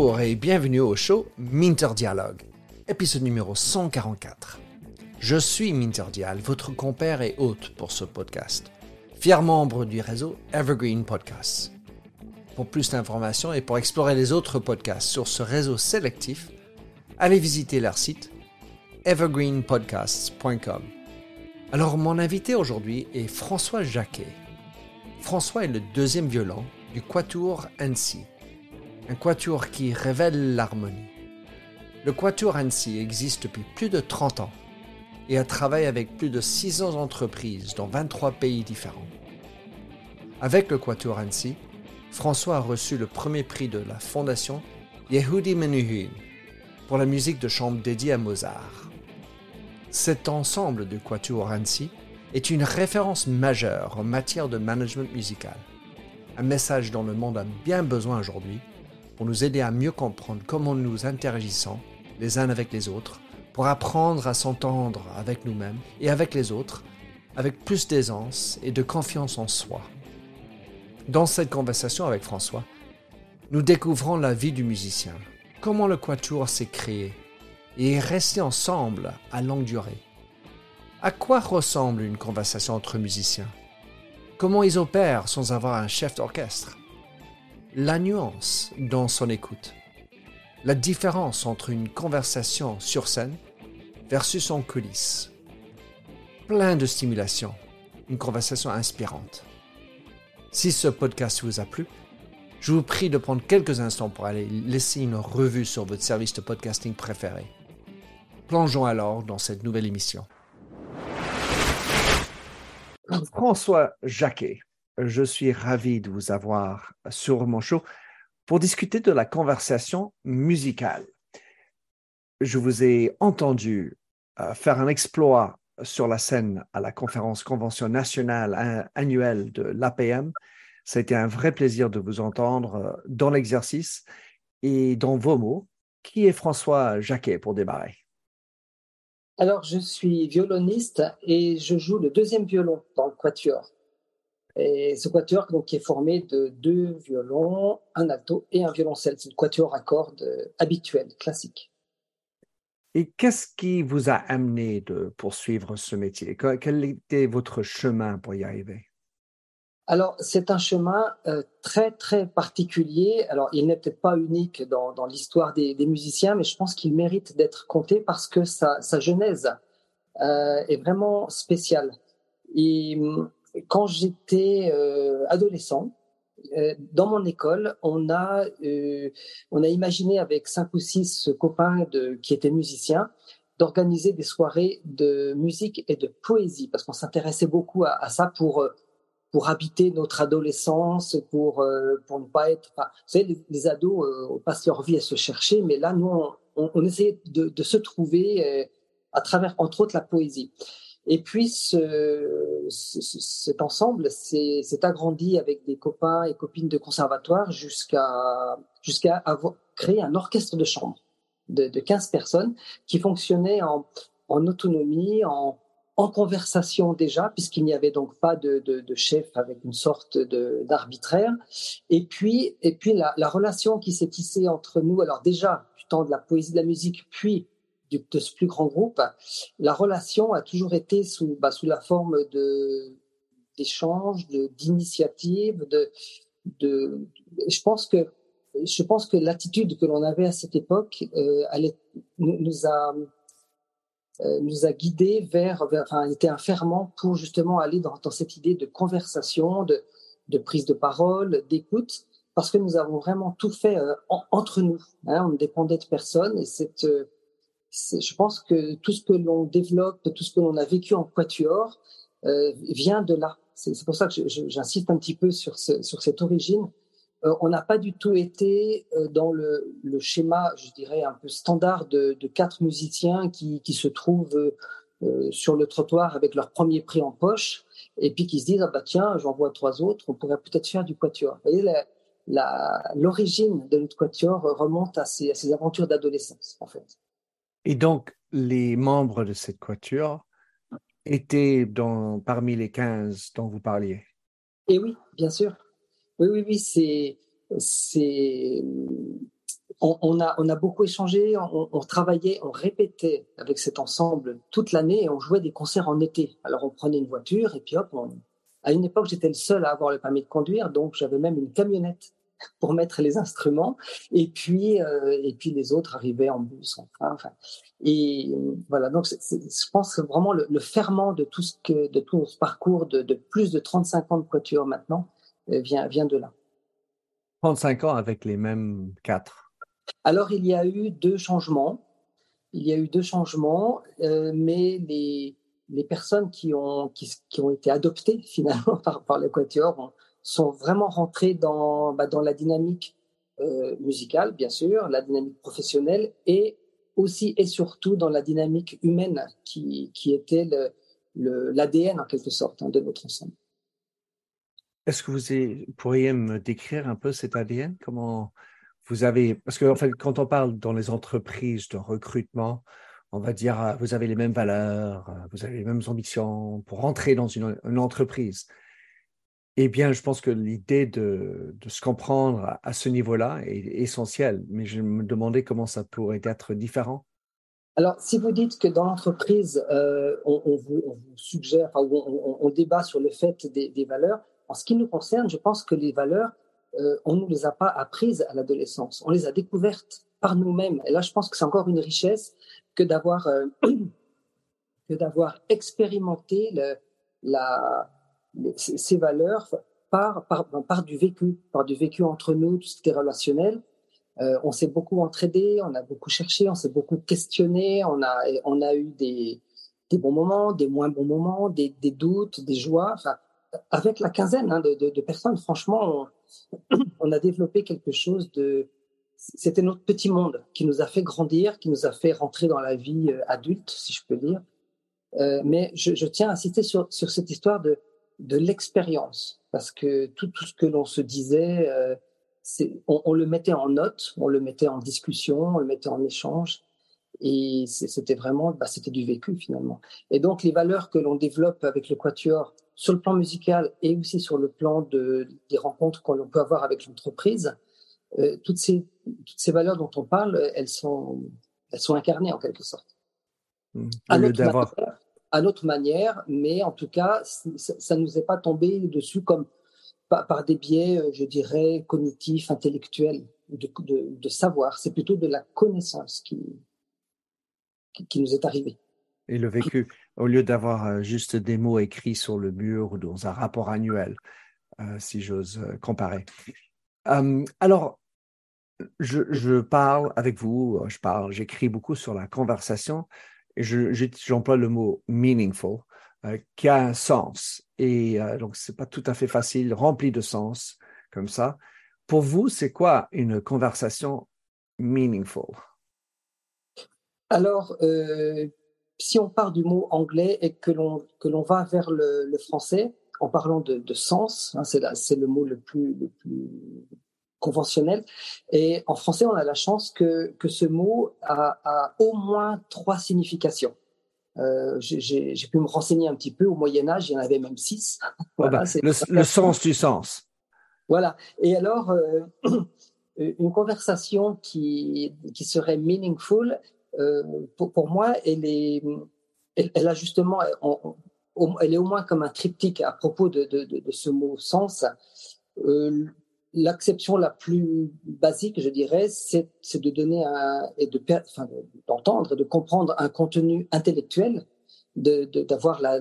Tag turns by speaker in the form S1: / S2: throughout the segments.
S1: Bonjour et bienvenue au show Minter Dialogue, épisode numéro 144. Je suis Minter Dial, votre compère et hôte pour ce podcast, fier membre du réseau Evergreen Podcasts. Pour plus d'informations et pour explorer les autres podcasts sur ce réseau sélectif, allez visiter leur site evergreenpodcasts.com. Alors mon invité aujourd'hui est François Jacquet. François est le deuxième violon du Quatuor Annecy, un quatuor qui révèle l'harmonie. Le Quatuor Annecy existe depuis plus de 30 ans et a travaillé avec plus de 600 entreprises dans 23 pays différents. Avec le Quatuor Annecy, François a reçu le premier prix de la fondation Yehudi Menuhin pour la musique de chambre dédiée à Mozart. Cet ensemble de Quatuor Annecy est une référence majeure en matière de management musical. Un message dont le monde a bien besoin aujourd'hui pour nous aider à mieux comprendre comment nous interagissons les uns avec les autres, pour apprendre à s'entendre avec nous-mêmes et avec les autres, avec plus d'aisance et de confiance en soi. Dans cette conversation avec François, nous découvrons la vie du musicien, comment le quatuor s'est créé et est resté ensemble à longue durée. À quoi ressemble une conversation entre musiciens? Comment ils opèrent sans avoir un chef d'orchestre? La nuance dans son écoute. La différence entre une conversation sur scène versus en coulisses. Plein de stimulation, une conversation inspirante. Si ce podcast vous a plu, je vous prie de prendre quelques instants pour aller laisser une revue sur votre service de podcasting préféré. Plongeons alors dans cette nouvelle émission. François Jacquet, je suis ravi de vous avoir sur mon show pour discuter de la conversation musicale. Je vous ai entendu euh, faire un exploit sur la scène à la conférence convention nationale annuelle de l'APM. Ça a été un vrai plaisir de vous entendre euh, dans l'exercice et dans vos mots. Qui est François Jacquet pour démarrer?
S2: Alors, je suis violoniste et je joue le deuxième violon dans le quatuor. Et ce quatuor donc, qui est formé de deux violons, un alto et un violoncelle. C'est le quatuor à cordes euh, habituel, classique.
S1: Et qu'est-ce qui vous a amené de poursuivre ce métier? Quel était votre chemin pour y arriver?
S2: Alors, c'est un chemin euh, très, très particulier. Alors, il n'est peut-être pas unique dans, dans l'histoire des, des, musiciens, mais je pense qu'il mérite d'être compté parce que sa, sa genèse euh, est vraiment spéciale. Et quand j'étais euh, adolescent, euh, dans mon école, on a, euh, on a imaginé avec cinq ou six copains qui étaient musiciens d'organiser des soirées de musique et de poésie parce qu'on s'intéressait beaucoup à, ça pour pour habiter notre adolescence, pour pour ne pas être. Vous savez, les, les ados passent leur vie à se chercher, mais là, nous, on, essayait de, se trouver à travers, entre autres, la poésie. Et puis, ce, ce, cet ensemble s'est agrandi avec des copains et copines de conservatoire jusqu'à avoir créé un orchestre de chambre de, de 15 personnes qui fonctionnait en, autonomie, en, conversation déjà, puisqu'il n'y avait donc pas de, chef avec une sorte d'arbitraire. Et puis, la relation qui s'est tissée entre nous, alors déjà du temps de la poésie de la musique, puis de ce plus grand groupe, la relation a toujours été sous, bah, sous la forme de d'échanges, d'initiatives, de, de, je pense que je pense que l'attitude que l'on avait à cette époque, euh, elle nous a euh, nous a guidés vers, vers, enfin, était un ferment pour justement aller dans, dans cette idée de conversation, de, de prise de parole, d'écoute, parce que nous avons vraiment tout fait euh, en, entre nous. Hein, on ne dépendait de personne et cette euh, je pense que tout ce que l'on développe, tout ce que l'on a vécu en quatuor euh, vient de là. C'est pour ça que j'insiste un petit peu sur, ce, sur cette origine. Euh, on n'a pas du tout été euh, dans le, schéma, je dirais, un peu standard de, quatre musiciens qui, se trouvent sur le trottoir avec leur premier prix en poche et puis qui se disent ah bah tiens j'en vois trois autres on pourrait peut-être faire du quatuor. Vous voyez l'origine de notre quatuor remonte à ces, à ces aventures d'adolescence en fait.
S1: Et donc, les membres de cette quatuor étaient parmi les 15 dont vous parliez
S2: Et oui, bien sûr. Oui, oui, oui, c'est, on, a, on a beaucoup échangé, on, travaillait, on répétait avec cet ensemble toute l'année et on jouait des concerts en été. Alors on prenait une voiture et puis hop, à une époque j'étais le seul à avoir le permis de conduire, donc j'avais même une camionnette pour mettre les instruments et puis euh, et puis les autres arrivaient en bus, en train. Enfin, et voilà, donc je pense que vraiment le, ferment de tout ce que de tout ce parcours de, de plus de 35 ans de quatuor maintenant euh, vient vient de là.
S1: 35 ans avec les mêmes quatre.
S2: Alors, il y a eu deux changements. Il y a eu deux changements, euh, mais les, les personnes qui ont, qui, ont été adoptées finalement par, par l'Équateur sont vraiment rentrées dans, bah, dans la dynamique euh, musicale, bien sûr, la dynamique professionnelle et aussi et surtout dans la dynamique humaine qui, qui était l'ADN le, l'ADN en quelque sorte hein, de notre ensemble.
S1: Est-ce que vous pourriez me décrire un peu cet ADN Comment, vous avez, parce que en fait, quand on parle dans les entreprises de recrutement, on va dire, ah, vous avez les mêmes valeurs, euh, vous avez les mêmes ambitions pour rentrer dans une, entreprise. Eh bien, je pense que l'idée de, se comprendre à, ce niveau-là est essentielle, mais je me demandais comment ça pourrait être différent.
S2: Alors, si vous dites que dans l'entreprise, euh, on, vous, suggère, on, débat sur le fait des valeurs, en ce qui nous concerne, je pense que les valeurs, euh, on ne les a pas apprises à l'adolescence, on les a découvertes par nous-mêmes. Et là, je pense que c'est encore une richesse que d'avoir euh, expérimenté la, ces valeurs par, par, par du vécu, par du vécu entre nous, tout ce qui est relationnel. Euh, on s'est beaucoup entraidé, on a beaucoup cherché, on s'est beaucoup questionné, on a, on a eu des, des bons moments, des moins bons moments, des, des doutes, des joies. Enfin, avec la quinzaine hein, de, de, de, personnes, franchement, on a développé quelque chose de... C'était notre petit monde qui nous a fait grandir, qui nous a fait rentrer dans la vie euh, adulte, si je peux dire. Euh, mais je, je, tiens à insister sur, sur cette histoire de, de l'expérience, parce que tout, tout ce que l'on se disait, euh, on, on, le mettait en note, on le mettait en discussion, on le mettait en échange, et c'était vraiment, bah, c'était du vécu finalement. Et donc les valeurs que l'on développe avec le quatuor sur le plan musical et aussi sur le plan de, des rencontres qu'on peut avoir avec l'entreprise, euh, toutes, ces, toutes ces valeurs dont on parle, elles sont, elles sont incarnées en quelque sorte.
S1: Mmh. Manière,
S2: à, notre manière, mais en tout cas, ça ne nous est pas tombé dessus comme par, des biais, euh, je dirais, cognitifs, intellectuels, de, savoir. C'est plutôt de la connaissance qui, qui, nous est arrivée.
S1: Et le vécu au lieu d'avoir euh, juste des mots écrits sur le mur ou dans un rapport annuel, euh, si j'ose comparer. alors, je, parle avec vous, je parle, j'écris beaucoup sur la conversation j'emploie le mot meaningful, qui a un sens. Et donc, c'est pas tout à fait facile, rempli de sens, comme ça. Pour vous, c'est quoi une conversation meaningful?
S2: Alors, si on part du mot anglais et que l'on va vers le, français en parlant de, sens, hein, c'est le mot le plus le plus conventionnel. Et en français, on a la chance que que ce mot a, a au moins trois significations. Euh, j'ai pu me renseigner un petit peu. Au Moyen Âge, il y en avait même six.
S1: voilà, bah, le, le, sens du sens.
S2: Voilà. Et alors, euh, une conversation qui, qui serait meaningful, euh, pour, pour, moi, elle est, elle, elle a justement, elle est au moins comme un triptyque à propos de, de, de, de ce mot sens. Euh, L'acception la plus basique, je dirais, c'est de donner un, et de, enfin, d'entendre, de comprendre un contenu intellectuel, d'avoir la,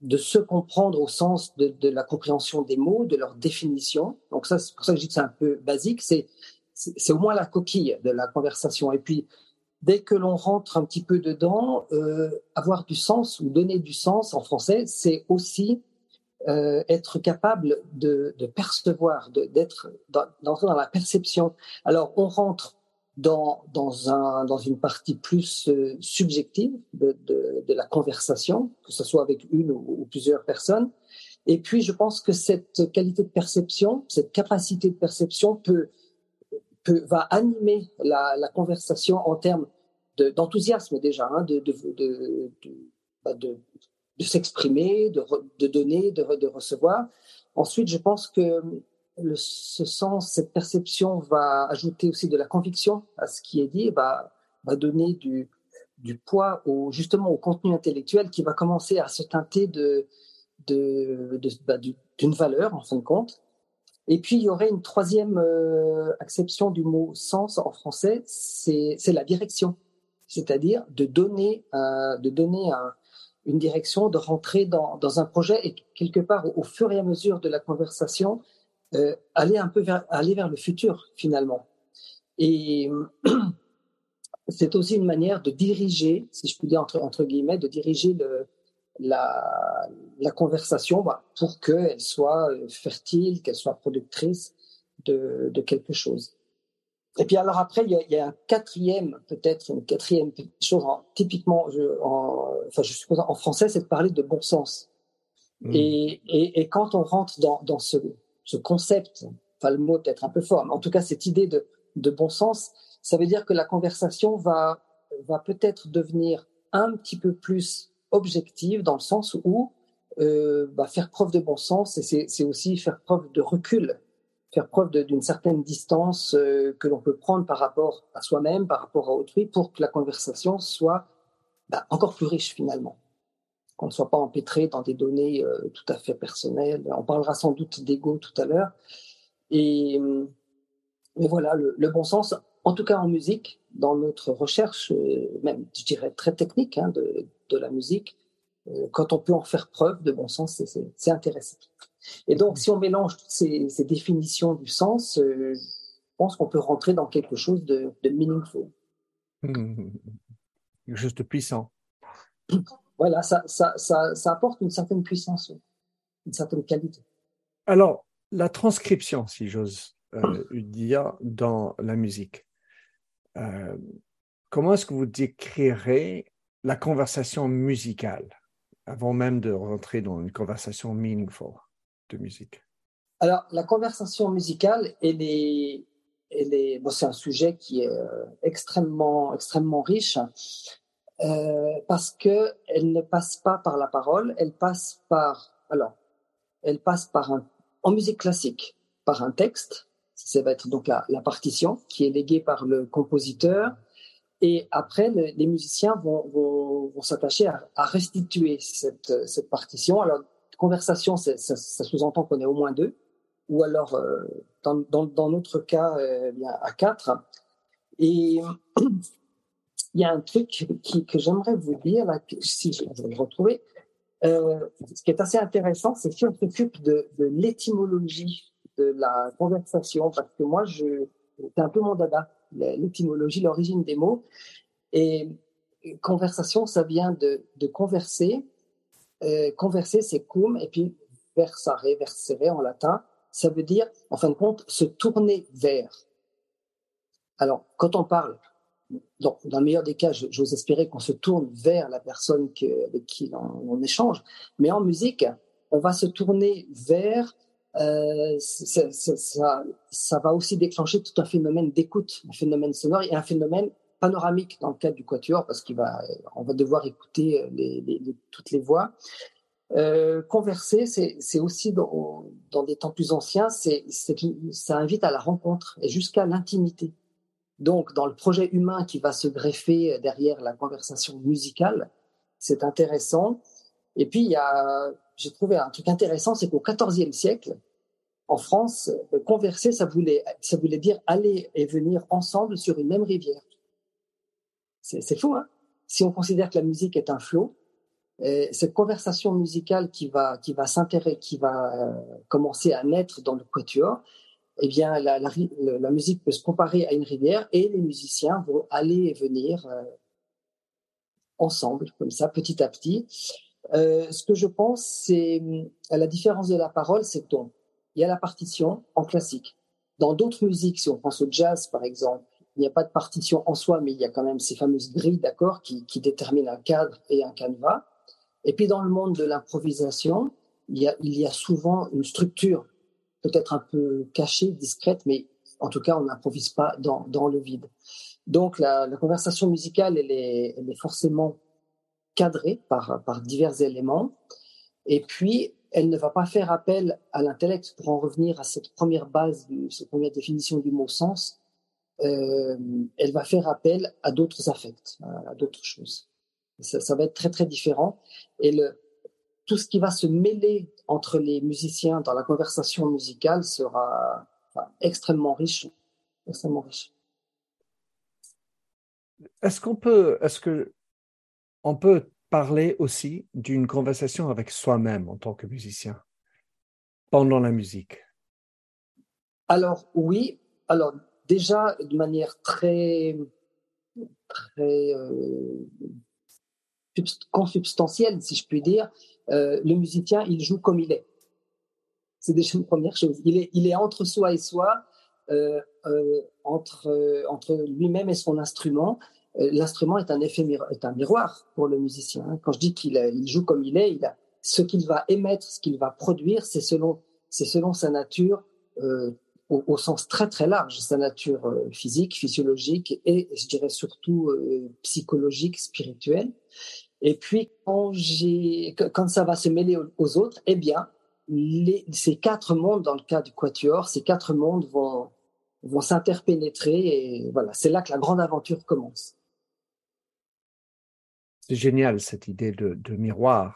S2: de se comprendre au sens de, de, la compréhension des mots, de leur définition. Donc ça, c'est pour ça que je dis que c'est un peu basique. C'est c'est au moins la coquille de la conversation. Et puis dès que l'on rentre un petit peu dedans, euh, avoir du sens ou donner du sens en français, c'est aussi euh, être capable de, de percevoir, d'être d'entrer dans, la perception. Alors on rentre dans, dans, un, dans une partie plus euh, subjective de, de, la conversation, que ce soit avec une ou, plusieurs personnes. Et puis je pense que cette qualité de perception, cette capacité de perception peut, peut va animer la, conversation en termes d'enthousiasme déjà, hein, de, de, de, bah, de, s'exprimer, de, de, donner, de, de, recevoir. Ensuite, je pense que ce sens, cette perception va ajouter aussi de la conviction à ce qui est dit, va, va donner du, du poids justement au contenu intellectuel qui va commencer à se teinter de, de, bah, d'une valeur en fin de compte. Et puis il y aurait une troisième euh, acception du mot sens en français, c'est, c'est la direction, c'est-à-dire de donner, de donner un, une direction, de rentrer dans, dans un projet et quelque part au, fur et à mesure de la conversation, euh, aller un peu vers, aller vers le futur finalement. Et c'est aussi une manière de diriger, si je puis dire entre, entre guillemets, de diriger le, la, la conversation bah, pour qu'elle soit euh, fertile, qu'elle soit productrice de, de, quelque chose. Et puis alors après, il y a, il y a un quatrième, peut-être une quatrième chose, en, typiquement, je, en, enfin je suppose en français, c'est de parler de bon sens. Mmh. Et, et, et, quand on rentre dans, dans ce, ce concept, enfin le mot peut-être un peu fort, mais en tout cas cette idée de, de bon sens, ça veut dire que la conversation va, va peut-être devenir un petit peu plus objective dans le sens où euh, bah, faire preuve de bon sens, c'est aussi faire preuve de recul, faire preuve d'une certaine distance euh, que l'on peut prendre par rapport à soi-même, par rapport à autrui, pour que la conversation soit bah, encore plus riche finalement qu'on ne soit pas empêtré dans des données euh, tout à fait personnelles. On parlera sans doute d'ego tout à l'heure. Et mais voilà, le, bon sens, en tout cas en musique, dans notre recherche, euh, même je dirais très technique hein, de, la musique, euh, quand on peut en faire preuve de bon sens, c'est intéressant. Et donc, si on mélange toutes ces, ces définitions du sens, euh, je pense qu'on peut rentrer dans quelque chose de, de meaningful.
S1: Mmh. Juste puissant
S2: voilà, ça, ça, ça, ça, apporte une certaine puissance, une certaine qualité.
S1: Alors, la transcription, si j'ose euh, dire, dans la musique, euh, comment est-ce que vous décrirez la conversation musicale avant même de rentrer dans une conversation meaningful? De musique
S2: Alors, la conversation musicale, elle est, elle est, bon, c'est un sujet qui est euh, extrêmement, extrêmement riche. Euh, parce que elle ne passe pas par la parole, elle passe par alors, elle passe par un en musique classique par un texte, ça va être donc la, partition qui est léguée par le compositeur, et après le, les musiciens vont, s'attacher à, à, restituer cette, cette partition. Alors conversation, ça, sous-entend qu'on est au moins deux, ou alors euh, dans, dans, dans, notre cas, euh, bien à quatre. Et il y a un truc qui, que j'aimerais vous dire, là, si je vais le retrouver. Euh, ce qui est assez intéressant, c'est si on s'occupe de, de l'étymologie de la conversation, parce que moi, c'est un peu mon dada, l'étymologie, l'origine des mots. Et conversation, ça vient de, de converser. Euh, converser, c'est cum, et puis versare, versere en latin, ça veut dire, en fin de compte, se tourner vers. Alors, quand on parle dans le meilleur des cas, j'ose espérer qu'on se tourne vers la personne avec qui on, échange. Mais en musique, on va se tourner vers. Euh, ça, ça, va aussi déclencher tout un phénomène d'écoute, un phénomène sonore et un phénomène panoramique dans le cadre du quatuor, parce qu'on va, devoir écouter les, toutes les voix. Euh, converser, c'est aussi dans, des temps plus anciens, ça invite à la rencontre et jusqu'à l'intimité. Donc, dans le projet humain qui va se greffer derrière la conversation musicale, c'est intéressant. Et puis, j'ai trouvé un truc intéressant, c'est qu'au XIVe siècle, en France, converser, ça voulait dire aller et venir ensemble sur une même rivière. C'est fou, hein Si on considère que la musique est un flot, euh, cette conversation musicale qui va, qui va s'intéresser, qui va euh, commencer à naître dans le quatuor, eh bien, la, la, musique peut se comparer à une rivière et les musiciens vont aller et venir euh, ensemble, comme ça, petit à petit. Ce que je pense, c'est à la différence de la parole, c'est ton. Il y a la partition en classique. Dans d'autres musiques, si on pense au jazz, par exemple, il n'y a pas de partition en soi, mais il y a quand même ces fameuses grilles d'accords qui, déterminent un cadre et un canevas. Et puis dans le monde de l'improvisation, il y, a, souvent une structure peut-être un peu cachée, discrète, mais en tout cas, on n'improvise pas dans, le vide. Donc, la, conversation musicale, elle est, elle est forcément cadrée par, par divers éléments. Et puis, elle ne va pas faire appel à l'intellect pour en revenir à cette première base, cette première définition du mot sens. Euh, elle va faire appel à d'autres affects, à, d'autres choses. Ça, ça, va être très très différent. Et le, tout ce qui va se mêler entre les musiciens dans la conversation musicale sera enfin, extrêmement riche, extrêmement riche.
S1: Est-ce qu'on peut, est-ce que on peut parler aussi d'une conversation avec soi-même en tant que musicien pendant la musique?
S2: Alors oui, alors déjà de manière très très euh, consubstantielle, si je puis dire, euh, le musicien il joue comme il est. C'est déjà une première chose. Il est entre soi et soi, euh, entre lui-même et son instrument. L'instrument est un effet est un miroir pour le musicien. Hein. Quand je dis qu'il il joue comme il est, ce qu'il va émettre, ce qu'il va produire, c'est selon c'est selon sa nature au, sens très très large, sa nature euh, physique, physiologique et je dirais surtout euh, psychologique, spirituelle. Et puis quand j'ai quand ça va se mêler aux, autres, eh bien les, ces quatre mondes, dans le cas du quatuor, ces quatre mondes vont vont s'interpénétrer et voilà, c'est là que la grande aventure commence.
S1: C'est génial cette idée de, miroir.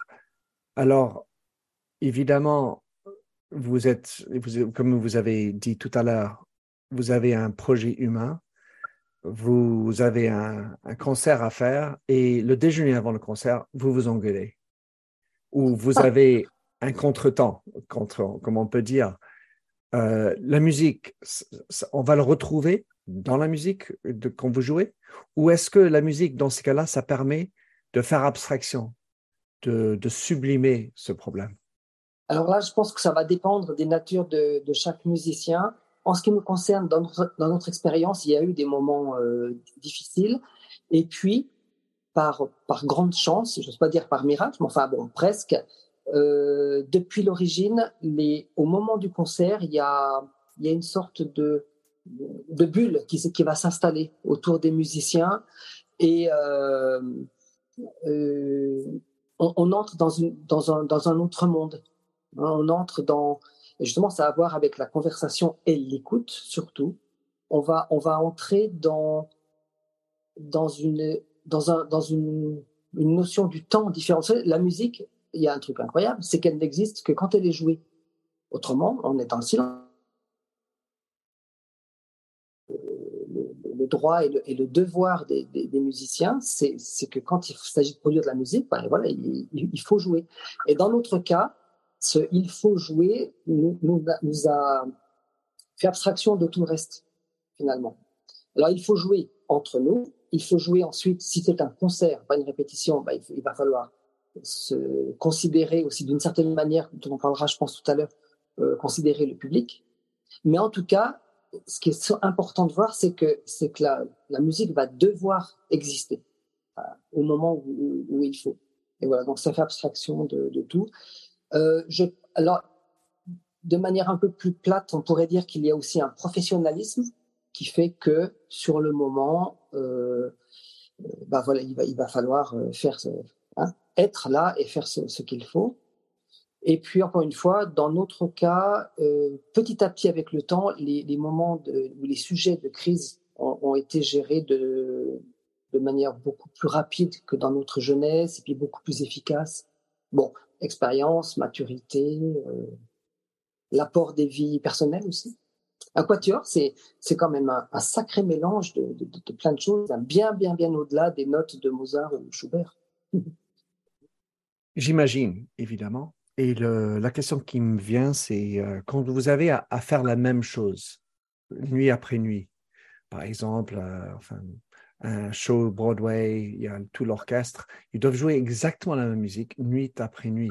S1: Alors, évidemment, vous êtes, comme vous avez dit tout à l'heure, vous avez un projet humain, vous avez un, concert à faire et le déjeuner avant le concert, vous vous engueulez. Ou vous ah. avez un contretemps, contre, comme on peut dire. Euh, la musique, on va le retrouver dans la musique de, quand vous jouez? Ou est-ce que la musique, dans ce cas-là, ça permet de faire abstraction, de, de, sublimer ce problème?
S2: Alors là, je pense que ça va dépendre des natures de, chaque musicien. En ce qui nous concerne, dans notre, expérience, il y a eu des moments euh, difficiles. Et puis, par, par grande chance, je ne pas dire par miracle, mais enfin bon, presque, euh, depuis l'origine, au moment du concert, il y a, il y a une sorte de, de bulle qui, qui va s'installer autour des musiciens. Et, euh, euh, on, entre dans, une, dans, un, dans un autre monde. On entre dans, justement, ça a à voir avec la conversation et l'écoute surtout. On va, on va entrer dans, dans, une, dans, un, dans une, une notion du temps différente. La musique, il y a un truc incroyable, c'est qu'elle n'existe que quand elle est jouée. Autrement, on est en silence. droit et le, devoir des, musiciens, c'est que quand il s'agit de produire de la musique, ben voilà, il, faut jouer. Et dans notre cas, il faut jouer nous, a fait abstraction de tout le reste, finalement. Alors, il faut jouer entre nous. Il faut jouer ensuite, si c'est un concert, pas une répétition, ben, il, va falloir se considérer aussi d'une certaine manière, dont on parlera, je pense, tout à l'heure, euh, considérer le public. Mais en tout cas, ce qui est important de voir, c'est que, que la, musique va devoir exister euh, au moment où, il faut. Et voilà, donc ça fait abstraction de tout. Euh, je, alors, de manière un peu plus plate, on pourrait dire qu'il y a aussi un professionnalisme qui fait que sur le moment, euh, bah voilà, il va, il va falloir euh, faire, hein, être là et faire ce, ce qu'il faut. Et puis, encore une fois, dans notre cas, euh, petit à petit avec le temps, les, les moments de, où les sujets de crise ont, ont, été gérés de, de manière beaucoup plus rapide que dans notre jeunesse et puis beaucoup plus efficace. Bon, expérience, maturité, euh, l'apport des vies personnelles aussi. Un quatuor, c'est, quand même un, sacré mélange de, de, plein de choses, bien, bien, bien au-delà des notes de Mozart ou Schubert.
S1: J'imagine, évidemment. Et la question qui me vient, c'est euh, quand vous avez à, faire la même chose, nuit après nuit, par exemple, euh, enfin, un show Broadway, il y a tout l'orchestre, ils doivent jouer exactement la même musique, nuit après nuit.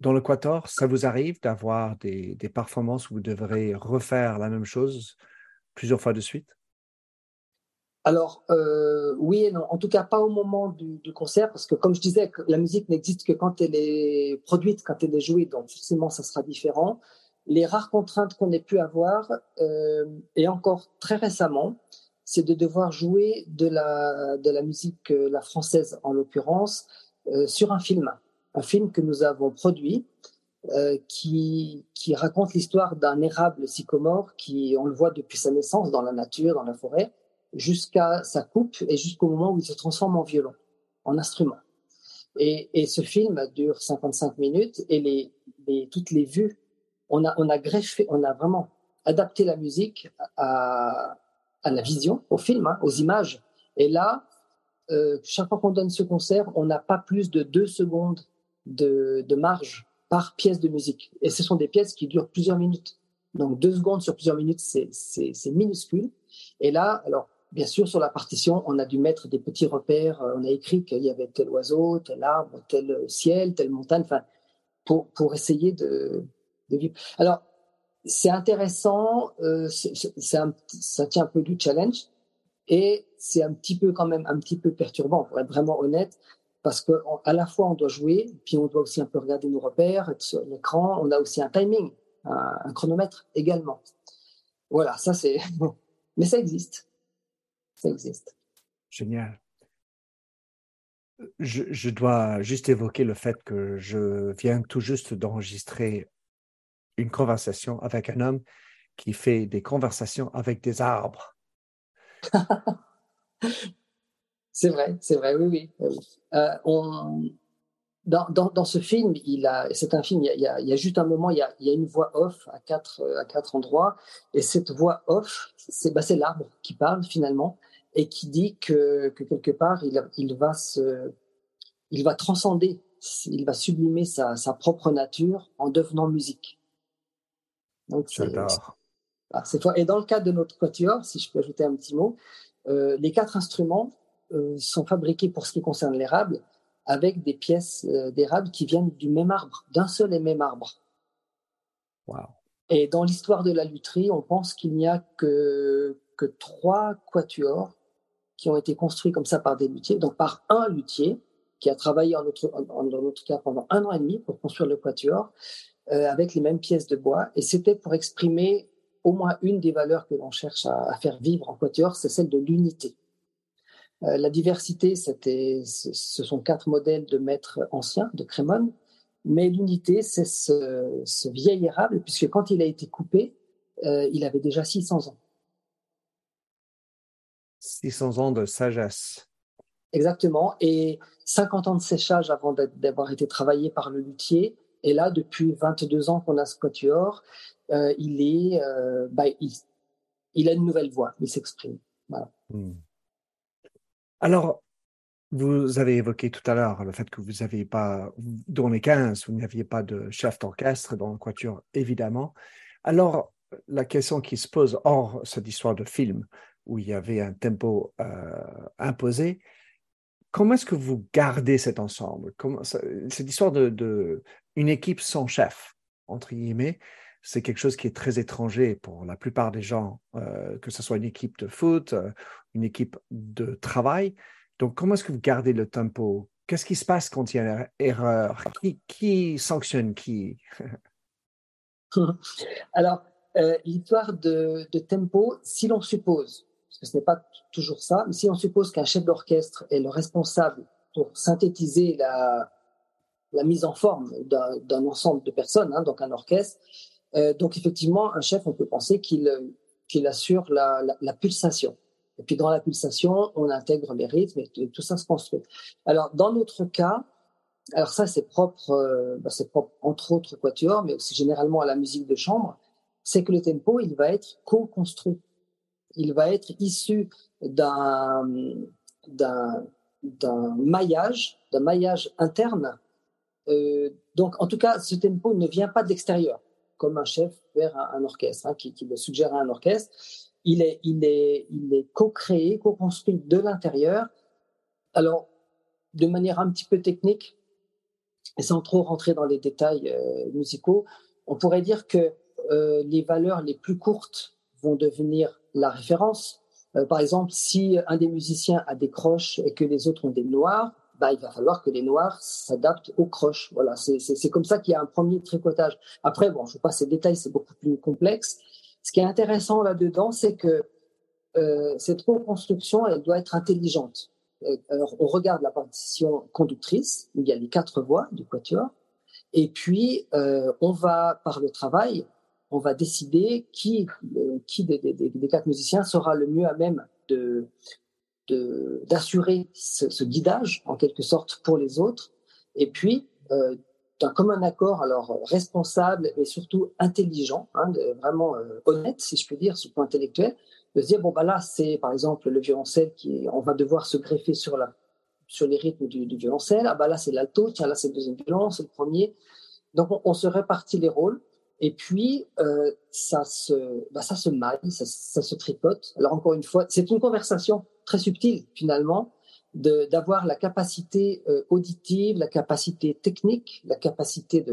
S1: Dans le Quator, ça vous arrive d'avoir des, des performances où vous devrez refaire la même chose plusieurs fois de suite?
S2: Alors, euh, oui et non. En tout cas, pas au moment du, concert, parce que comme je disais, la musique n'existe que quand elle est produite, quand elle est jouée, donc forcément, ça sera différent. Les rares contraintes qu'on ait pu avoir, euh, et encore très récemment, c'est de devoir jouer de la, de la musique, euh, la française en l'occurrence, euh, sur un film. Un film que nous avons produit, euh, qui, qui raconte l'histoire d'un érable sycomore qui, on le voit depuis sa naissance dans la nature, dans la forêt, jusqu'à sa coupe et jusqu'au moment où il se transforme en violon, en instrument. Et, et ce film dure 55 minutes et les, les, toutes les vues, on a, on a greffé, on a vraiment adapté la musique à, à la vision, au film, hein, aux images. Et là, euh, chaque fois qu'on donne ce concert, on n'a pas plus de deux secondes de, de, marge par pièce de musique. Et ce sont des pièces qui durent plusieurs minutes. Donc deux secondes sur plusieurs minutes, c'est minuscule. Et là, alors bien sûr, sur la partition, on a dû mettre des petits repères. Euh, on a écrit qu'il y avait tel oiseau, tel arbre, tel ciel, telle montagne, enfin, pour, pour essayer de, de vivre. Alors, c'est intéressant, euh, ça tient un peu du challenge et c'est un petit peu quand même un petit peu perturbant pour être vraiment honnête parce que à la fois on doit jouer puis on doit aussi un peu regarder nos repères être sur l'écran on a aussi un timing un, chronomètre également. Voilà ça c'est mais ça existe. Ça existe.
S1: Génial. Je dois juste évoquer le fait que je viens tout juste d'enregistrer une conversation avec un homme qui fait des conversations avec des arbres.
S2: c'est vrai, c'est vrai, oui, oui. Euh, dans, ce film, c'est un film, il y, a, juste un moment, il y a, une voix off à quatre, à quatre endroits, et cette voix off, c'est, bah, l'arbre qui parle finalement, et qui dit que, que quelque part, il, va se, il va transcender, il va sublimer sa propre nature en devenant musique.
S1: Donc,
S2: c'est Et dans le cas de notre quatuor, si je peux ajouter un petit mot, euh, les quatre instruments euh, sont fabriqués pour ce qui concerne l'érable avec des pièces euh, d'érable qui viennent du même arbre, d'un seul et même arbre.
S1: Wow.
S2: Et dans l'histoire de la lutherie, on pense qu'il n'y a que, que trois quatuors qui ont été construits comme ça par des luthiers, donc par un luthier qui a travaillé en notre, en, dans notre cas pendant un an et demi pour construire le quatuor, avec les mêmes pièces de bois. Et c'était pour exprimer au moins une des valeurs que l'on cherche à, faire vivre en quatuor, c'est celle de l'unité. Euh, la diversité, c'était, ce sont quatre modèles de maîtres anciens, de Crémone, mais l'unité, c'est ce, ce, vieil érable, puisque quand il a été coupé, euh, il avait déjà 600 ans.
S1: 600 ans de sagesse.
S2: Exactement, et 50 ans de séchage avant d'avoir été travaillé par le luthier, et là, depuis 22 ans qu'on a ce quatuor, euh, il, est, euh, bah, il, a une nouvelle voix, il s'exprime. Hmm.
S1: Alors, vous avez évoqué tout à l'heure le fait que vous n'aviez pas, dans les 15, vous n'aviez pas de chef d'orchestre dans le quatuor, évidemment. Alors, la question qui se pose hors cette histoire de film où il y avait un tempo euh, imposé, comment est-ce que vous gardez cet ensemble? Cette histoire de, une équipe sans chef, entre guillemets, c'est quelque chose qui est très étranger pour la plupart des gens, euh, que ce soit une équipe de foot, euh, une équipe de travail. Donc, comment est-ce que vous gardez le tempo? Qu'est-ce qui se passe quand il y a une erreur? Qui, sanctionne qui?
S2: Alors, euh, l'histoire de, de, tempo, si l'on suppose parce que ce n'est pas toujours ça. Mais si on suppose qu'un chef d'orchestre est le responsable pour synthétiser la, la mise en forme d'un ensemble de personnes, hein, donc un orchestre, euh, donc effectivement, un chef, on peut penser qu'il qu'il assure la, pulsation. Et puis dans la pulsation, on intègre les rythmes et tout ça se construit. Alors dans notre cas, alors ça c'est propre, euh, bah, c'est propre entre autres quatuor, mais aussi généralement à la musique de chambre, c'est que le tempo il va être co-construit il va être issu d'un d'un maillage, d'un maillage interne. Euh, donc, en tout cas, ce tempo ne vient pas de l'extérieur, comme un chef vers un, orchestre, hein, qui, le suggère à un orchestre. Il est, il est, il est co-créé, co-construit de l'intérieur. Alors, de manière un petit peu technique, et sans trop rentrer dans les détails euh, musicaux, on pourrait dire que euh, les valeurs les plus courtes vont devenir la référence. Par exemple, si un des musiciens a des croches et que les autres ont des noirs, bah, il va falloir que les noirs s'adaptent aux croches. Voilà, c'est comme ça qu'il y a un premier tricotage. Après, bon, je passe ces détails, c'est beaucoup plus complexe. Ce qui est intéressant là-dedans, c'est que euh, cette reconstruction, elle doit être intelligente. Euh, on regarde la partition conductrice, il y a les quatre voix du quatuor, Et puis, euh, on va, par le travail, on va décider qui, qui des, des, quatre musiciens sera le mieux à même de d'assurer ce, guidage, en quelque sorte, pour les autres. Et puis, euh, d'un commun accord, alors responsable et surtout intelligent, hein, vraiment euh, honnête, si je peux dire, sur le point intellectuel, de se dire bon bah là c'est par exemple le violoncelle qui on va devoir se greffer sur la sur les rythmes du, violoncelle, ah bah là c'est l'alto, tiens là c'est le deuxième violon, c'est le premier. Donc on, on, se répartit les rôles et puis euh, ça se bah, ça se maille, ça, ça se tripote. Alors encore une fois, c'est une conversation très subtile finalement d'avoir la capacité euh, auditive, la capacité technique, la capacité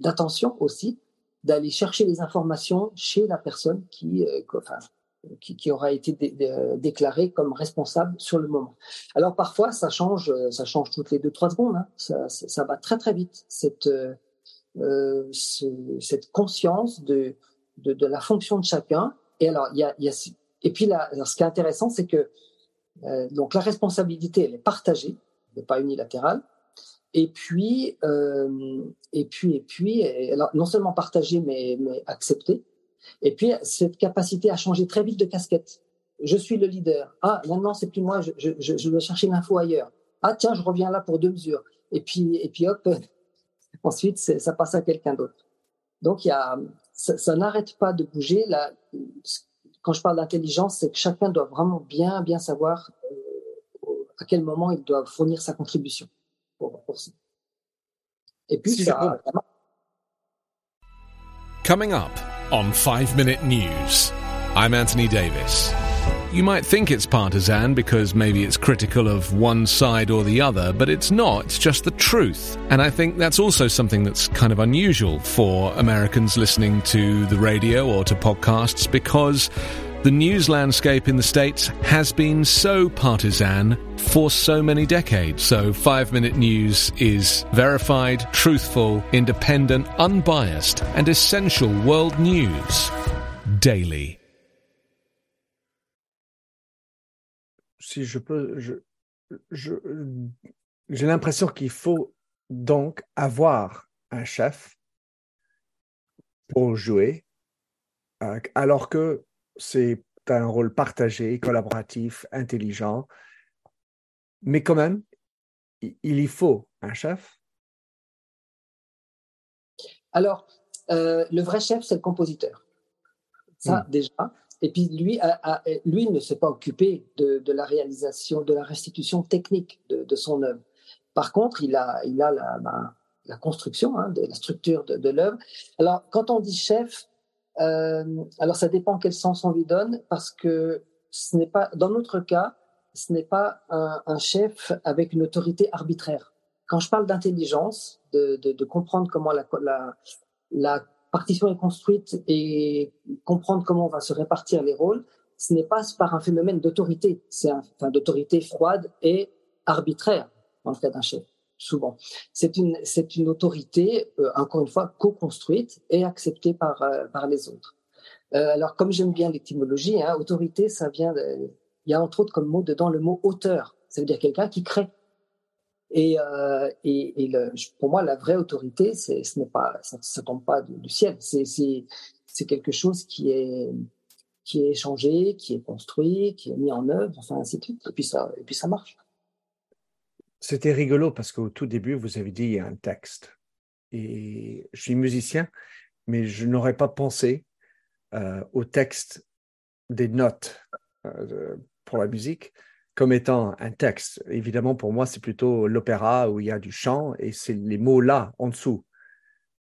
S2: d'attention aussi, d'aller chercher les informations chez la personne qui, euh, enfin, qui, qui, aura été déclarée comme responsable sur le moment. Alors parfois, ça change, ça change toutes les deux trois secondes. Hein. Ça, ça, va très très vite. Cette euh, ce, cette conscience de, de, de la fonction de chacun. Et alors, il y a, y a et puis là, ce qui est intéressant, c'est que euh, donc la responsabilité, elle est partagée, n'est pas unilatérale. Et puis, euh, et puis, et puis, non seulement partagée, mais, mais acceptée. Et puis, cette capacité à changer très vite de casquette. Je suis le leader. Ah, maintenant, c'est plus moi, je, je, je dois chercher l'info ailleurs. Ah, tiens, je reviens là pour deux mesures. Et puis, et puis hop, ensuite, ça passe à quelqu'un d'autre. Donc, il y a, ça, ça n'arrête pas de bouger. Là, quand je parle d'intelligence, c'est que chacun doit vraiment bien, bien savoir euh, à quel moment il doit fournir sa contribution pour, pour ça. Et puis, si ça,
S3: Coming up on 5 Minute News, I'm Anthony Davis. You might think it's partisan because maybe it's critical of one side or the other, but it's not. It's just the truth. And I think that's also something that's kind of unusual for Americans listening to the radio or to podcasts because the news landscape in the States has been so partisan for so many decades. So, five minute news is verified, truthful, independent, unbiased, and essential world news daily.
S1: Si je peux, je, je, j'ai l'impression qu'il faut donc avoir un chef pour jouer, euh, alors que c'est un rôle partagé, collaboratif, intelligent. Mais quand même, il y faut un chef.
S2: Alors, euh, le vrai chef, c'est le compositeur. Ça, hmm. déjà. Et puis lui, a, lui ne s'est pas occupé de, la réalisation, de la restitution technique de, son œuvre. Par contre, il a, il a la, construction hein, de la structure de, l'œuvre. Alors, quand on dit chef, euh, alors ça dépend quel sens on lui donne, parce que ce n'est pas, dans notre cas, ce n'est pas un, chef avec une autorité arbitraire. Quand je parle d'intelligence, de, de, de, comprendre comment la, la, la partition est construite et comprendre comment on va se répartir les rôles, ce n'est pas par un phénomène d'autorité, c'est un, enfin, d'autorité froide et arbitraire dans le cas d'un chef, souvent. C'est une, c'est une autorité, euh, encore une fois, co-construite et acceptée par, euh, par les autres. Euh, alors, comme j'aime bien l'étymologie, hein, autorité, ça vient il y a entre autres comme mot dedans le mot auteur. Ça veut dire quelqu'un qui crée. Et, euh, pour moi, la vraie autorité, ce n'est pas, ça, ça tombe pas du, ciel. C'est quelque chose qui est, qui est échangé, qui est construit, qui est mis en œuvre, enfin ainsi de suite. Et puis ça, et puis ça marche.
S1: C'était rigolo parce qu'au tout début, vous avez dit il y a un texte. Et je suis musicien, mais je n'aurais pas pensé euh, au texte des notes euh, pour la musique comme étant un texte. Évidemment, pour moi, c'est plutôt l'opéra où il y a du chant et c'est les mots là, en dessous,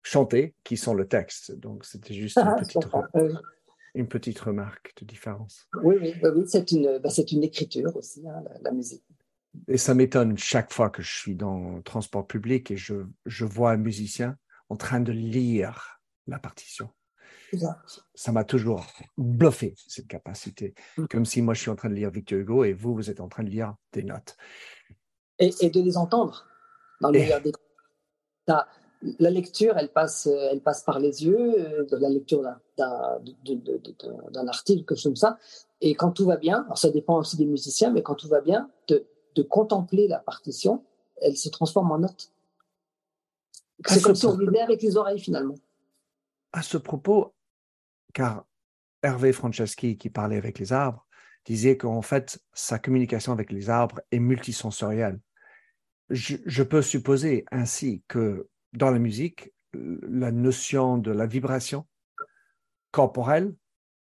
S1: chantés, qui sont le texte. Donc, c'était juste une, petite une, petite remarque de différence.
S2: Oui, oui, oui c'est une, bah, une écriture aussi, hein, la, la, musique.
S1: Et ça m'étonne chaque fois que je suis dans le transport public et je, je vois un musicien en train de lire la partition ça m'a toujours bluffé, cette capacité. Mm. Comme si moi, je suis en train de lire Victor Hugo et vous, vous êtes en train de lire des notes.
S2: Et, et de les entendre. Dans le et... des... La lecture, elle passe, elle passe par les yeux, de la lecture d'un article comme ça. Et quand tout va bien, alors ça dépend aussi des musiciens, mais quand tout va bien, de, de contempler la partition, elle se transforme en note. C'est comme si on vivait avec les oreilles finalement.
S1: À ce propos, car Hervé Franceschi, qui parlait avec les arbres, disait qu'en fait, sa communication avec les arbres est multisensorielle. Je, peux supposer ainsi que dans la musique, la notion de la vibration corporelle,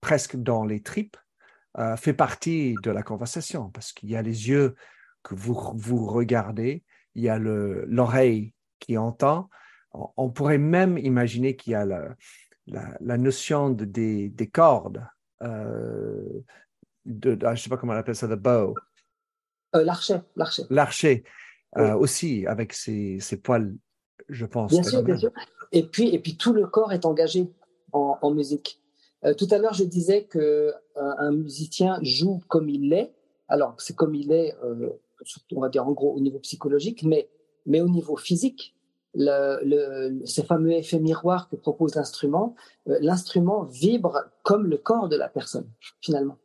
S1: presque dans les tripes, euh, fait partie de la conversation parce qu'il y a les yeux que vous, vous regardez, il y a l'oreille qui entend. On, pourrait même imaginer qu'il y a la, la, notion de, des, des cordes, euh, de, je ne sais pas comment on appelle ça, de bow.
S2: Euh, l'archet, l'archet.
S1: L'archet euh, aussi, avec ses, ses, poils, je pense.
S2: Bien sûr, bien sûr. Et puis, et puis tout le corps est engagé en, en musique. Euh, tout à l'heure, je disais que un musicien joue comme il l'est. Alors, c'est comme il est, on va dire en gros au niveau psychologique, mais, mais au niveau physique, le, le, ces fameux effets miroirs que propose l'instrument, l'instrument vibre comme le corps de la personne, finalement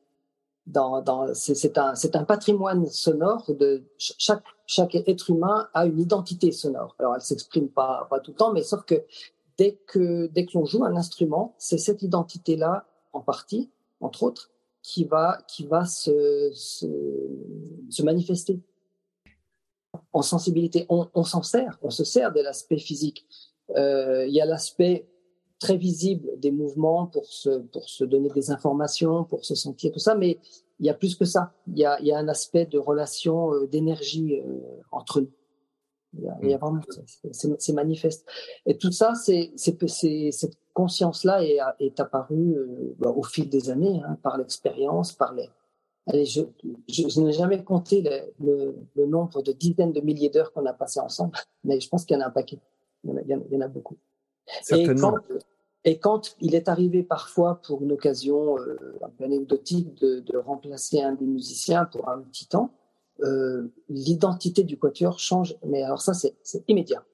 S2: c'est un, un, patrimoine sonore de chaque, chaque être humain a une identité sonore. Alors elle s'exprime pas, pas tout le temps, mais sauf que dès que dès que l'on joue un instrument, c'est cette identité-là en partie, entre autres, qui va qui va se, se, se manifester en sensibilité. On, on s'en sert, on se sert de l'aspect physique. Euh, il y a l'aspect très visible des mouvements pour se, pour se donner des informations, pour se sentir tout ça, mais il y a plus que ça. Il y a, il y a un aspect de relation, euh, d'énergie euh, entre nous. Il y a, il y a vraiment, c'est manifeste. Et tout ça, c'est, cette conscience-là est, est apparue euh, bah, au fil des années, hein, par l'expérience, par les. Allez, je, je, n'ai jamais compté le, le, nombre de dizaines de milliers d'heures qu'on a passé ensemble, mais je pense qu'il y en a un paquet. Il y en a, il y en a beaucoup. Et quand, et quand il est arrivé parfois, pour une occasion euh, un peu anecdotique, de, de, remplacer un des musiciens pour un petit temps, euh, l'identité du quatuor change. Mais alors ça, c'est immédiat.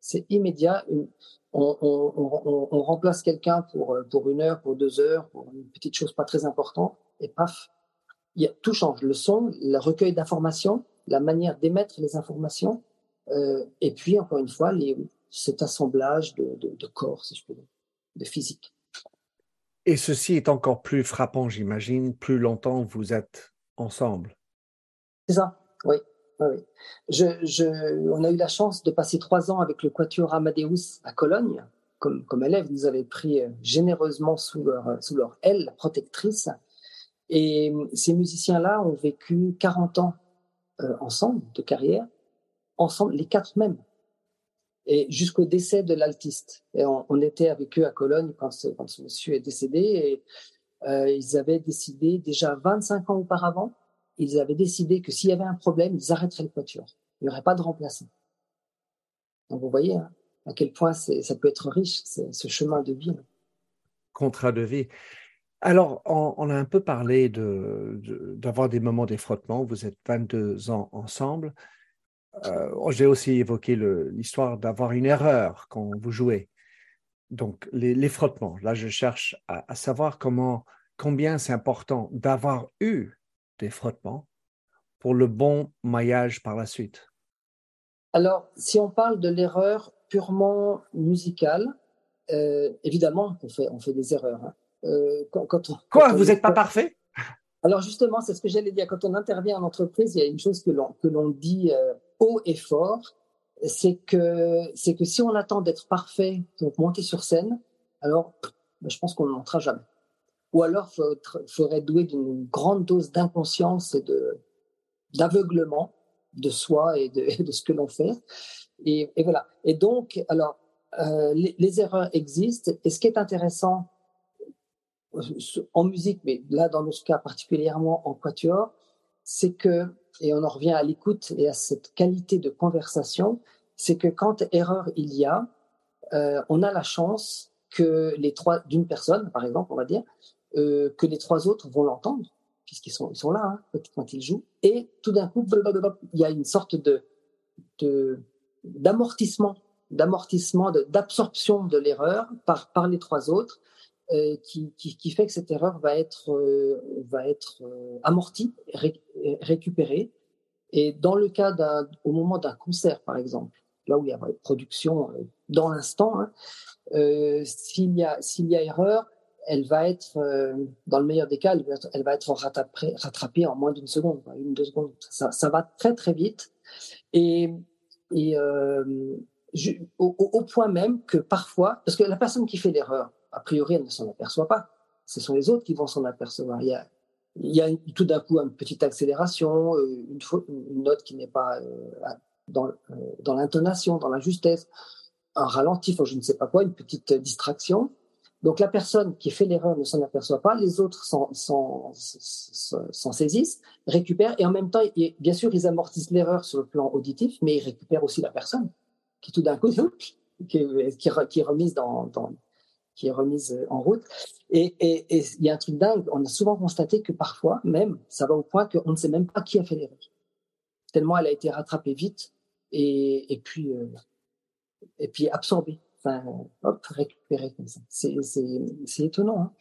S2: C'est immédiat. Une, on, on, on, on, remplace quelqu'un pour, pour une heure, pour deux heures, pour une petite chose pas très importante, et paf, y a, tout change. Le son, le recueil d'informations, la manière d'émettre les informations, euh, et puis encore une fois, les, cet assemblage de, de, de corps, si je peux dire de physique.
S1: Et ceci est encore plus frappant, j'imagine, plus longtemps vous êtes ensemble.
S2: C'est ça, oui. oui. Je, je, on a eu la chance de passer trois ans avec le Quatuor Amadeus à Cologne. Comme, comme élèves, nous avaient pris euh, généreusement sous leur, sous leur aile protectrice. Et euh, ces musiciens-là ont vécu 40 ans euh, ensemble, de carrière, ensemble, les quatre mêmes jusqu'au décès de l'altiste. On, était avec eux à Cologne quand ce, monsieur est décédé et euh, ils avaient décidé déjà 25 ans auparavant, ils avaient décidé que s'il y avait un problème, ils arrêteraient le quatuor. Il n'y aurait pas de remplaçant. Donc vous voyez hein, à quel point ça peut être riche, ce chemin de vie.
S1: Contrat de vie. Alors, on, a un peu parlé d'avoir de, d'avoir des moments d'effrottement. Vous êtes 22 ans ensemble. Euh, j'ai aussi évoqué l'histoire d'avoir une erreur quand vous jouez. Donc, les, frottements. Là, je cherche à, savoir comment, combien c'est important d'avoir eu des frottements pour le bon maillage par la suite.
S2: Alors, si on parle de l'erreur purement musicale, euh, évidemment, on fait, on fait des erreurs. Hein.
S1: Euh, quand, quand on, Quoi Vous n'êtes pas parfait?
S2: Alors justement, c'est ce que j'allais dire. Quand on intervient en entreprise, il y a une chose que l'on que l'on dit euh, haut et fort, c'est que c'est que si on attend d'être parfait pour monter sur scène, alors ben, je pense qu'on ne montera jamais. Ou alors il faudrait douer d'une grande dose d'inconscience et de d'aveuglement de soi et de, de ce que l'on fait. Et, et, voilà. Et donc, alors euh, les, les erreurs existent. Et ce qui est intéressant en musique, mais là dans notre cas particulièrement en quatuor, c'est que et on en revient à l'écoute et à cette qualité de conversation, c'est que quand erreur il y a, euh, on a la chance que les trois, d'une personne, par exemple, on va dire, euh, que les trois autres vont l'entendre, puisqu'ils sont, ils sont là hein, quand ils jouent, et tout d'un coup, il y a une sorte de, d'amortissement, d'amortissement, d'absorption de l'erreur par, par les trois autres, qui, qui, fait que cette erreur va être, euh, va être euh, amortie, ré, récupérée. Et dans le cas d'un, au moment d'un concert, par exemple, là où il y a production dans l'instant. Hein. s'il y a s'il y a erreur, elle va être, dans le meilleur des cas, elle va être, rattrapée, rattrapée, en moins d'une seconde, une deux secondes. Ça, ça, va très très vite et, et au, point même que parfois, parce que la personne qui fait l'erreur, a priori, elle ne s'en aperçoit pas. Ce sont les autres qui vont s'en apercevoir. Il y a, il y a tout d'un coup une petite accélération, euh, une, note qui n'est pas euh, dans, euh, dans l'intonation, dans la justesse, un ralenti, je ne sais pas quoi, une petite distraction. Donc la personne qui fait l'erreur ne s'en aperçoit pas, les autres s'en saisissent, récupèrent, et en même temps, bien sûr, ils amortissent l'erreur sur le plan auditif, mais ils récupèrent aussi la personne qui tout d'un coup qui, est remise dans, qui est remise en route. Et il y a un truc dingue, on a souvent constaté que parfois, même, ça va au point qu'on ne sait même pas qui a fait l'erreur. Tellement elle a été rattrapée vite et, et puis, euh, et puis absorbée. Enfin, hop, récupérée comme ça. C'est étonnant. Hein.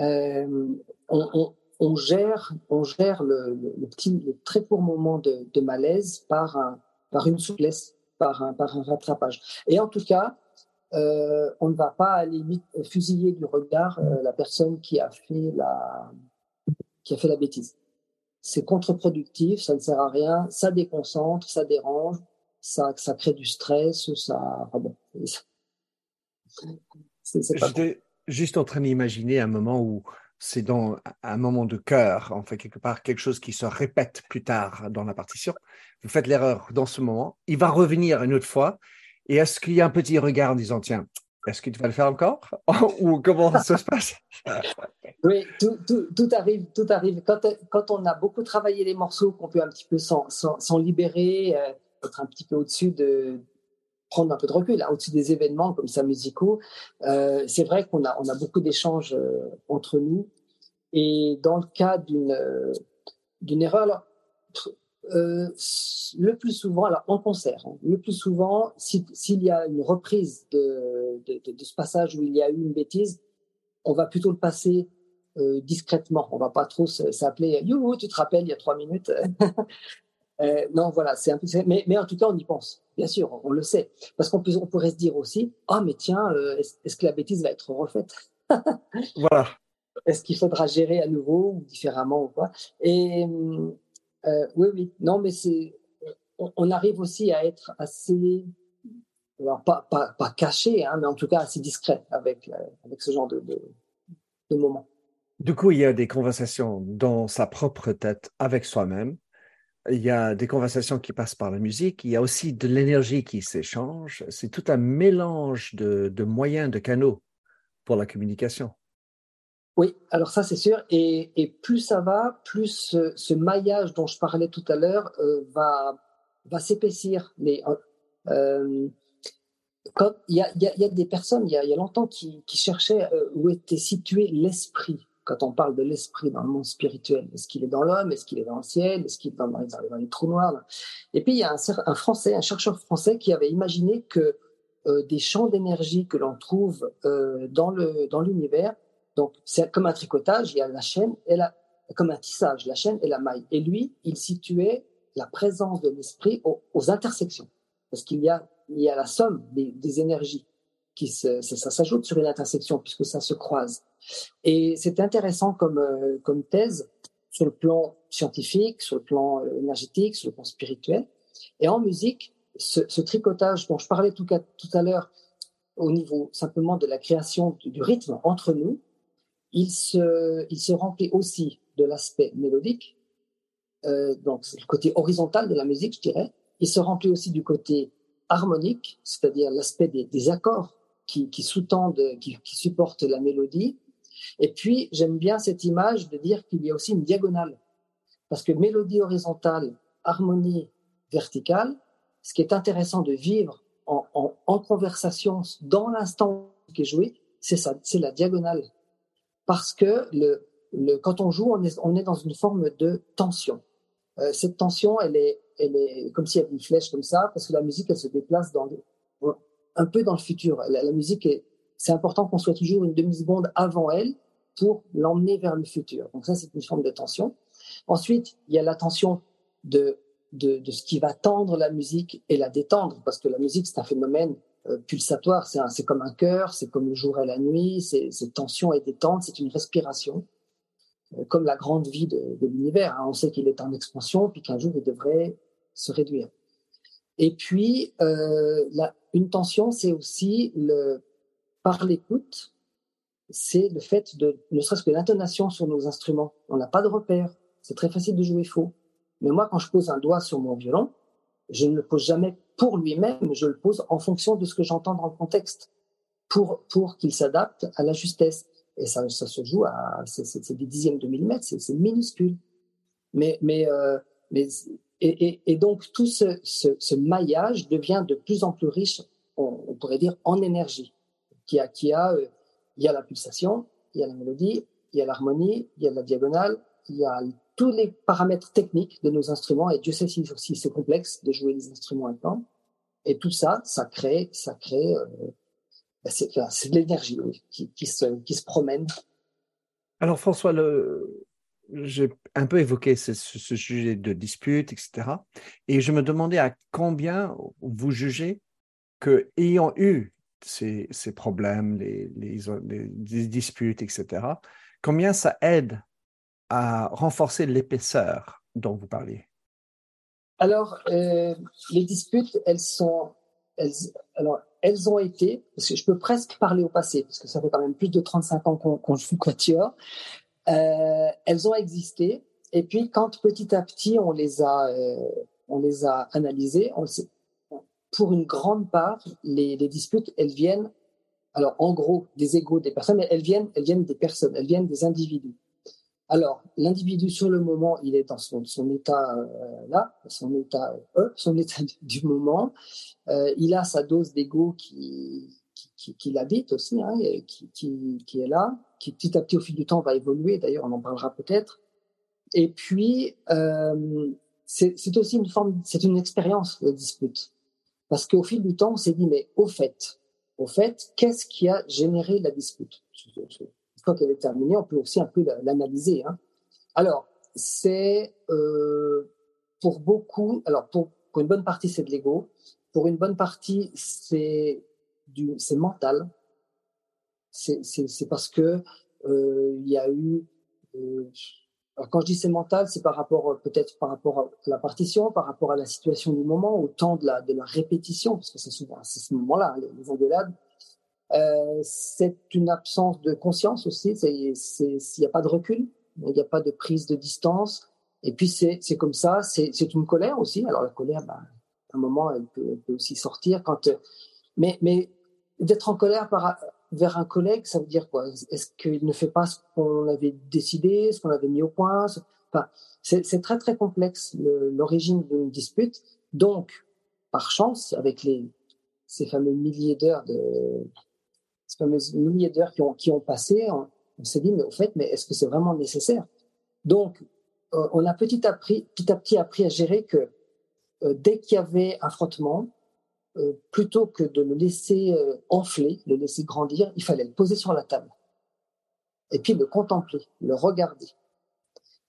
S2: Euh, on, on, gère, on gère le, petit, le très court moment de, de malaise par, par une souplesse, par un, par un rattrapage. Et en tout cas, euh, on ne va pas limite fusiller du regard euh, la personne qui a fait la qui a fait la bêtise. C'est contre-productif, ça ne sert à rien, ça déconcentre, ça dérange, ça ça crée du stress, ça.
S1: J'étais juste en train d'imaginer un moment où c'est dans un moment de cœur, en fait, quelque part, quelque chose qui se répète plus tard dans la partition. Vous faites l'erreur dans ce moment, il va revenir une autre fois, et est-ce qu'il y a un petit regard en disant, tiens, est-ce que tu vas le faire encore? Ou comment ça se passe?
S2: Oui, tout, tout, arrive. Tout arrive. Quand, quand, on a beaucoup travaillé les morceaux, qu'on peut un petit peu s'en libérer, euh, être un petit peu au-dessus de prendre un peu de recul, hein, au-dessus des événements comme ça musicaux, euh, c'est vrai qu'on a, on a beaucoup d'échanges euh, entre nous. Et dans le cas d'une d'une erreur, euh, le plus souvent, alors en concert, hein, le plus souvent, s'il y a une reprise de, de, de, ce passage où il y a eu une bêtise, on va plutôt le passer euh, discrètement. On va pas trop s'appeler You, tu te rappelles, il y a trois minutes? euh, non, voilà, c'est un peu. Mais, mais en tout cas, on y pense. Bien sûr, on, le sait. Parce qu'on on pourrait se dire aussi Ah, mais tiens, est-ce que la bêtise va être refaite
S1: Voilà.
S2: Est-ce qu'il faudra gérer à nouveau ou différemment ou quoi? Et hum, euh, oui, oui. Non, mais c'est, on, arrive aussi à être assez, alors pas, pas, caché, hein, mais en tout cas assez discret avec, euh, avec ce genre de, de, de moments.
S1: Du coup, il y a des conversations dans sa propre tête avec soi-même. Il y a des conversations qui passent par la musique. Il y a aussi de l'énergie qui s'échange. C'est tout un mélange de, de moyens, de canaux pour la communication.
S2: Oui, alors ça c'est sûr. Et, et, plus ça va, plus ce, ce, maillage dont je parlais tout à l'heure euh, va, va s'épaissir. Mais euh, quand il y a, y, a, y a, des personnes, il y a, y a longtemps qui, qui cherchaient euh, où était situé l'esprit. Quand on parle de l'esprit dans le monde spirituel, est-ce qu'il est dans l'homme, est-ce qu'il est dans le ciel, est-ce qu'il est dans, dans, dans, les trous noirs Et puis il y a un, un, Français, un chercheur français qui avait imaginé que euh, des champs d'énergie que l'on trouve euh, dans le dans l'univers donc, c'est comme un tricotage, il y a la chaîne et la, comme un tissage, la chaîne et la maille. Et lui, il situait la présence de l'esprit aux, intersections. Parce qu'il y a, il y a la somme des, énergies qui se, ça, ça s'ajoute sur une intersection puisque ça se croise. Et c'est intéressant comme, euh, comme thèse sur le plan scientifique, sur le plan euh, énergétique, sur le plan spirituel. Et en musique, ce, ce tricotage dont je parlais tout, tout à l'heure au niveau simplement de la création du rythme entre nous, il se, remplit aussi de l'aspect mélodique, euh, donc le côté horizontal de la musique, je dirais. Il se remplit aussi du côté harmonique, c'est-à-dire l'aspect des, accords qui, qui sous-tendent, qui, supportent la mélodie. Et puis, j'aime bien cette image de dire qu'il y a aussi une diagonale. Parce que mélodie horizontale, harmonie verticale, ce qui est intéressant de vivre en, en, conversation dans l'instant qui est joué, c'est c'est la diagonale parce que le, le, quand on joue, on est, on est dans une forme de tension. Euh, cette tension, elle est, elle est comme s'il y avait une flèche comme ça, parce que la musique, elle se déplace dans un peu dans le futur. La, la musique, c'est important qu'on soit toujours une demi-seconde avant elle pour l'emmener vers le futur. Donc ça, c'est une forme de tension. Ensuite, il y a la tension de de, de, ce qui va tendre la musique et la détendre, parce que la musique, c'est un phénomène pulsatoire, c'est comme un cœur, c'est comme le jour et la nuit, c'est tension et détente, c'est une respiration, euh, comme la grande vie de, l'univers. Hein. On sait qu'il est en expansion, puis qu'un jour, il devrait se réduire. Et puis, euh, une tension, c'est aussi le, par l'écoute, c'est le fait de, ne serait-ce que l'intonation sur nos instruments. On n'a pas de repère. C'est très facile de jouer faux. Mais moi, quand je pose un doigt sur mon violon, je ne le pose jamais pour lui-même, je le pose en fonction de ce que j'entends dans le contexte, pour, pour qu'il s'adapte à la justesse. Et ça, ça se joue à, c'est des dixièmes de millimètre, c'est minuscule. Mais, mais, euh, mais et, et, donc tout ce, ce, ce, maillage devient de plus en plus riche, on, on pourrait dire, en énergie, qui a, qui a, euh, il y a la pulsation, il y a la mélodie, il y a l'harmonie, il y a la diagonale, il y a tous les paramètres techniques de nos instruments, et Dieu sait si, si c'est complexe de jouer des instruments à temps. Et tout ça, ça crée, ça crée, euh, bah, c'est, de l'énergie qui, se, promène.
S1: Alors François, j'ai un peu évoqué ce, sujet de dispute, etc. Et je me demandais à combien vous jugez que, ayant eu ces, problèmes, les, disputes, etc., combien ça aide à renforcer l'épaisseur dont vous parliez
S2: Alors, euh, les disputes, elles sont. Alors, elles ont été, parce que je peux presque parler au passé, parce que ça fait quand même plus de 35 ans qu'on qu joue Quatuor, euh, elles ont existé. Et puis, quand petit à petit, on les a, euh, on les a analysées, pour une grande part, les, disputes, elles viennent, alors en gros, des égaux des personnes, elles viennent, elles viennent des personnes, elles viennent des individus. Alors, l'individu, sur le moment, il est dans son, son état euh, là, son état euh, son état du moment. Euh, il a sa dose d'ego qui, qui, qui, l'habite aussi, hein, qui, qui, qui, est là, qui petit à petit, au fil du temps, va évoluer. D'ailleurs, on en parlera peut-être. Et puis, euh, c'est aussi une forme, c'est une expérience de dispute. Parce qu'au fil du temps, on s'est dit, mais au fait, au fait, qu'est-ce qui a généré la dispute? Fois qu'elle est terminée, on peut aussi un peu l'analyser. Hein. Alors, c'est euh, pour beaucoup, alors pour, une bonne partie, c'est de l'ego. Pour une bonne partie, c'est du, c'est mental. C'est, parce que euh, il y a eu. Euh, alors quand je dis c'est mental, c'est par rapport peut-être par rapport à la partition, par rapport à la situation du moment, au temps de la répétition, parce que c'est souvent ce moment-là, les, les engueulades euh, c'est une absence de conscience aussi. Il n'y a pas de recul, il n'y a pas de prise de distance. Et puis c'est comme ça. C'est une colère aussi. Alors la colère, bah, à un moment, elle peut, aussi sortir quand. Mais, mais d'être en colère vers un collègue, ça veut dire quoi? Est-ce qu'il ne fait pas ce qu'on avait décidé, ce qu'on avait mis au point? Enfin, C'est très très complexe l'origine d'une dispute. Donc, par chance, avec les, ces fameux milliers d'heures de, ces fameuses milliers d'heures qui ont, qui ont passé, on, s'est dit, mais au fait, mais est-ce que c'est vraiment nécessaire? Donc, euh, on a petit à, petit, petit à petit appris à gérer que euh, dès qu'il y avait un frottement, euh, plutôt que de le laisser enfler, le laisser grandir, il fallait le poser sur la table. Et puis le contempler, le regarder.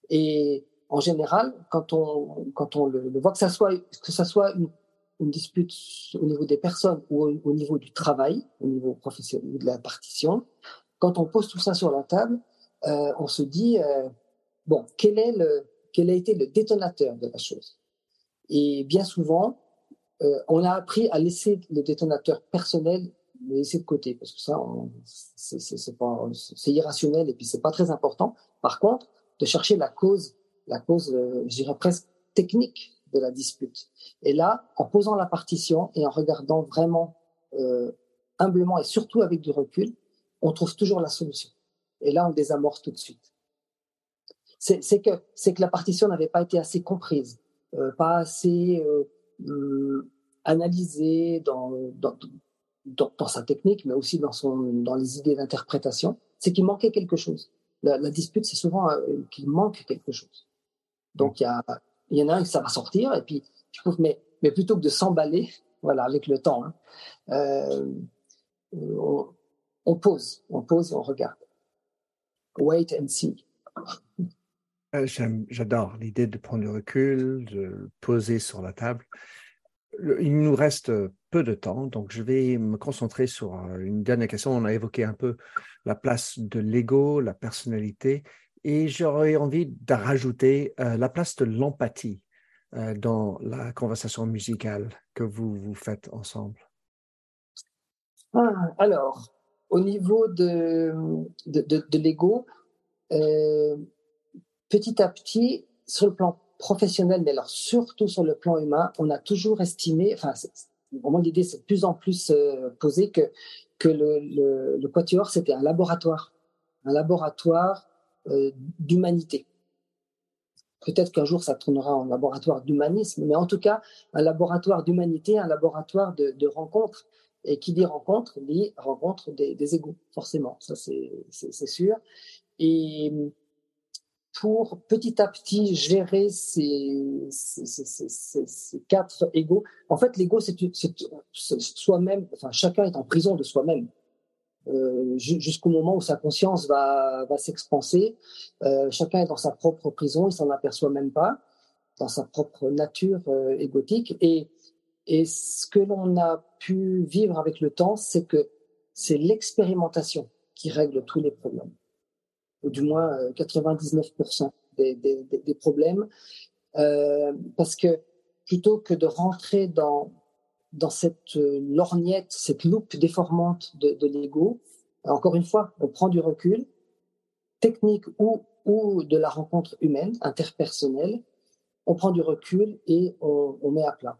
S2: Et en général, quand on, quand on le, voit, que ça soit, que ça soit une, une dispute au niveau des personnes ou au, niveau du travail, au niveau professionnel, de la partition, quand on pose tout ça sur la table, euh, on se dit euh, bon, quel est le, quel a été le détonateur de la chose? Et bien souvent, euh, on a appris à laisser le détonateur personnel le laisser de côté parce que ça, c'est irrationnel et puis c'est pas très important. Par contre, de chercher la cause, la cause, euh, je dirais presque technique de la dispute. Et là, en posant la partition et en regardant vraiment euh, humblement et surtout avec du recul, on trouve toujours la solution. Et là, on désamorce tout de suite. C'est que que la partition n'avait pas été assez comprise, euh, pas assez euh, hum, analysée dans, dans, dans, sa technique, mais aussi dans son dans les idées d'interprétation. C'est qu'il manquait quelque chose. La, la dispute, c'est souvent qu'il manque quelque chose. Donc il y a il y en a un qui ça va sortir, et puis, mais, mais plutôt que de s'emballer, voilà, avec le temps, hein, euh, on, pose, on pose on regarde. Wait and see.
S1: Euh, j'adore l'idée de prendre du recul, de poser sur la table. Il nous reste peu de temps, donc je vais me concentrer sur euh, une dernière question. On a évoqué un peu la place de l'ego, la personnalité, et j'aurais envie de rajouter euh, la place de l'empathie dans la conversation musicale que vous, vous faites ensemble.
S2: Ah, alors, au niveau de, de, l'ego, petit à petit, sur le plan professionnel, mais alors surtout sur le plan humain, on a toujours estimé, enfin, vraiment l'idée c'est de plus en plus euh, posée que, que le, le, le Quatuor, c'était un laboratoire, un laboratoire euh, d'humanité. Peut-être qu'un jour ça tournera en laboratoire d'humanisme, mais en tout cas, un laboratoire d'humanité, un laboratoire de, de rencontres. Et qui dit rencontre, dit rencontre des, des égaux, forcément, ça c'est sûr. Et pour petit à petit gérer ces, ces, ces, ces quatre égaux. En fait, l'ego, c'est soi-même, enfin, chacun est en prison de soi-même. Euh, jusqu'au moment où sa conscience va, va s'expanser. Euh, chacun est dans sa propre prison, il s'en aperçoit même pas, dans sa propre nature euh, égotique. Et, et ce que l'on a pu vivre avec le temps, c'est que c'est l'expérimentation qui règle tous les problèmes ou du moins 99% euh, des, des, problèmes, parce que plutôt que de rentrer dans dans cette euh, lorgnette, cette loupe déformante de, de l'ego, encore une fois, on prend du recul, technique ou ou de la rencontre humaine, interpersonnelle, on prend du recul et on, on met à plat.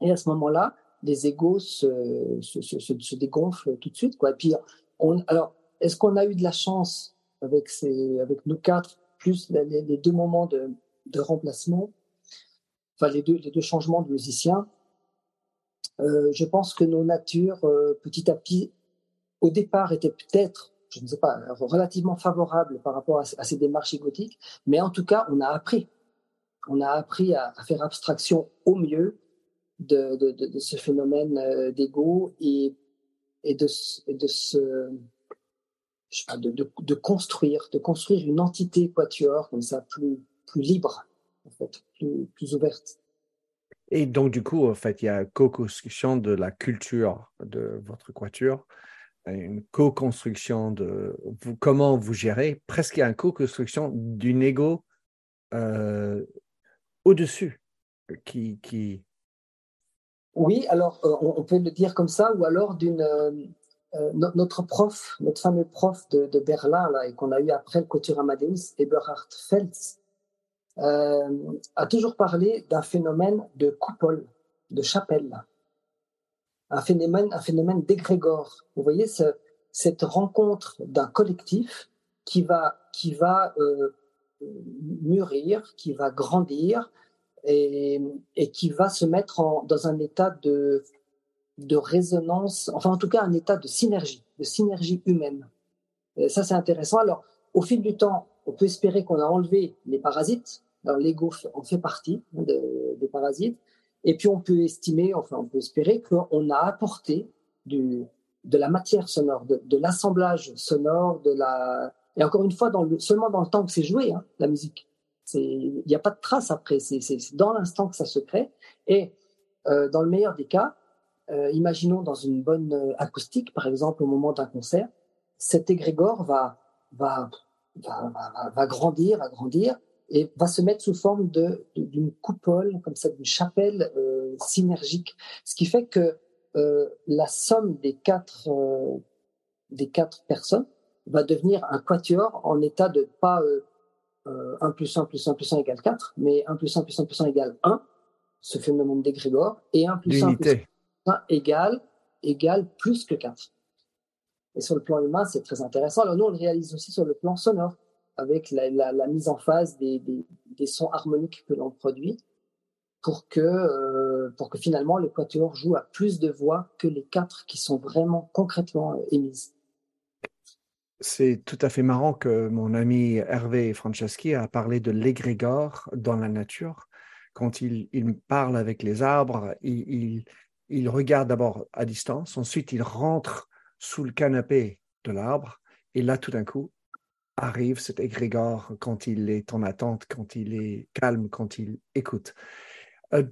S2: Et à ce moment-là, les égos se, se, se, se, dégonflent tout de suite. Quoi. Et puis, on, alors, est-ce qu'on a eu de la chance avec, ces, avec nous quatre, plus les, deux moments de, de, remplacement, enfin les deux, les deux changements de musiciens, je pense que nos natures, euh, petit à petit, au départ, étaient peut-être, je ne sais pas, relativement favorables par rapport à, ces démarches égotiques, mais en tout cas, on a appris. On a appris à, faire abstraction au mieux de, ce phénomène euh, d'ego et, de, de ce de, de, construire, de construire une entité quatuor comme ça, plus, plus libre, en fait, plus, plus ouverte.
S1: Et donc, du coup, en fait, il y a co-construction de la culture de votre quatuor, une co-construction de comment vous gérez, presque une co-construction d'une ego euh, au-dessus qui, qui...
S2: Oui, alors euh, on, peut le dire comme ça, ou alors d'une euh, euh, notre prof, notre fameux prof de, de Berlin, là, et qu'on a eu après le couture Amadeus, Eberhard Feltz, euh, a toujours parlé d'un phénomène de coupole, de chapelle, un phénomène, un phénomène d'égrégore. Vous voyez ce, cette rencontre d'un collectif qui va, qui va euh, mûrir, qui va grandir et, qui va se mettre dans un état de, de résonance, enfin en tout cas un état de synergie, de synergie humaine. Ça c'est intéressant. Alors au fil du temps, on peut espérer qu'on a enlevé les parasites. Alors l'ego en fait partie hein, des parasites. Et puis on peut estimer, enfin on peut espérer qu'on a apporté du, de la matière sonore, de, de l'assemblage sonore, de la et encore une fois dans le, seulement dans le temps que c'est joué hein, la musique. Il n'y a pas de trace après, c'est dans l'instant que ça se crée. Et euh, dans le meilleur des cas, euh, imaginons dans une bonne euh, acoustique, par exemple au moment d'un concert, cet égrégore va, va, va, va, va grandir, va grandir et va se mettre sous forme de d'une coupole comme ça, d'une chapelle euh, synergique, ce qui fait que euh, la somme des quatre euh, des quatre personnes va devenir un quatuor en état de pas euh, 1 plus 1 plus 1 plus 1 égale 4, mais 1 plus 1 plus 1 plus 1 égale 1, ce phénomène d'égrégore, et 1 plus 1 plus égale, égale plus que 4. Et sur le plan humain, c'est très intéressant. Alors nous, on le réalise aussi sur le plan sonore, avec la, mise en phase des, sons harmoniques que l'on produit, pour que, euh, pour que finalement l'équateur joue à plus de voix que les quatre qui sont vraiment concrètement euh, émises.
S1: C'est tout à fait marrant que mon ami Hervé Franceschi a parlé de l'égrégore dans la nature. Quand il, parle avec les arbres, il regarde d'abord à distance, ensuite il rentre sous le canapé de l'arbre, et là, tout d'un coup, arrive, cet égrégore, quand il est en attente, quand il est calme, quand il écoute. Euh,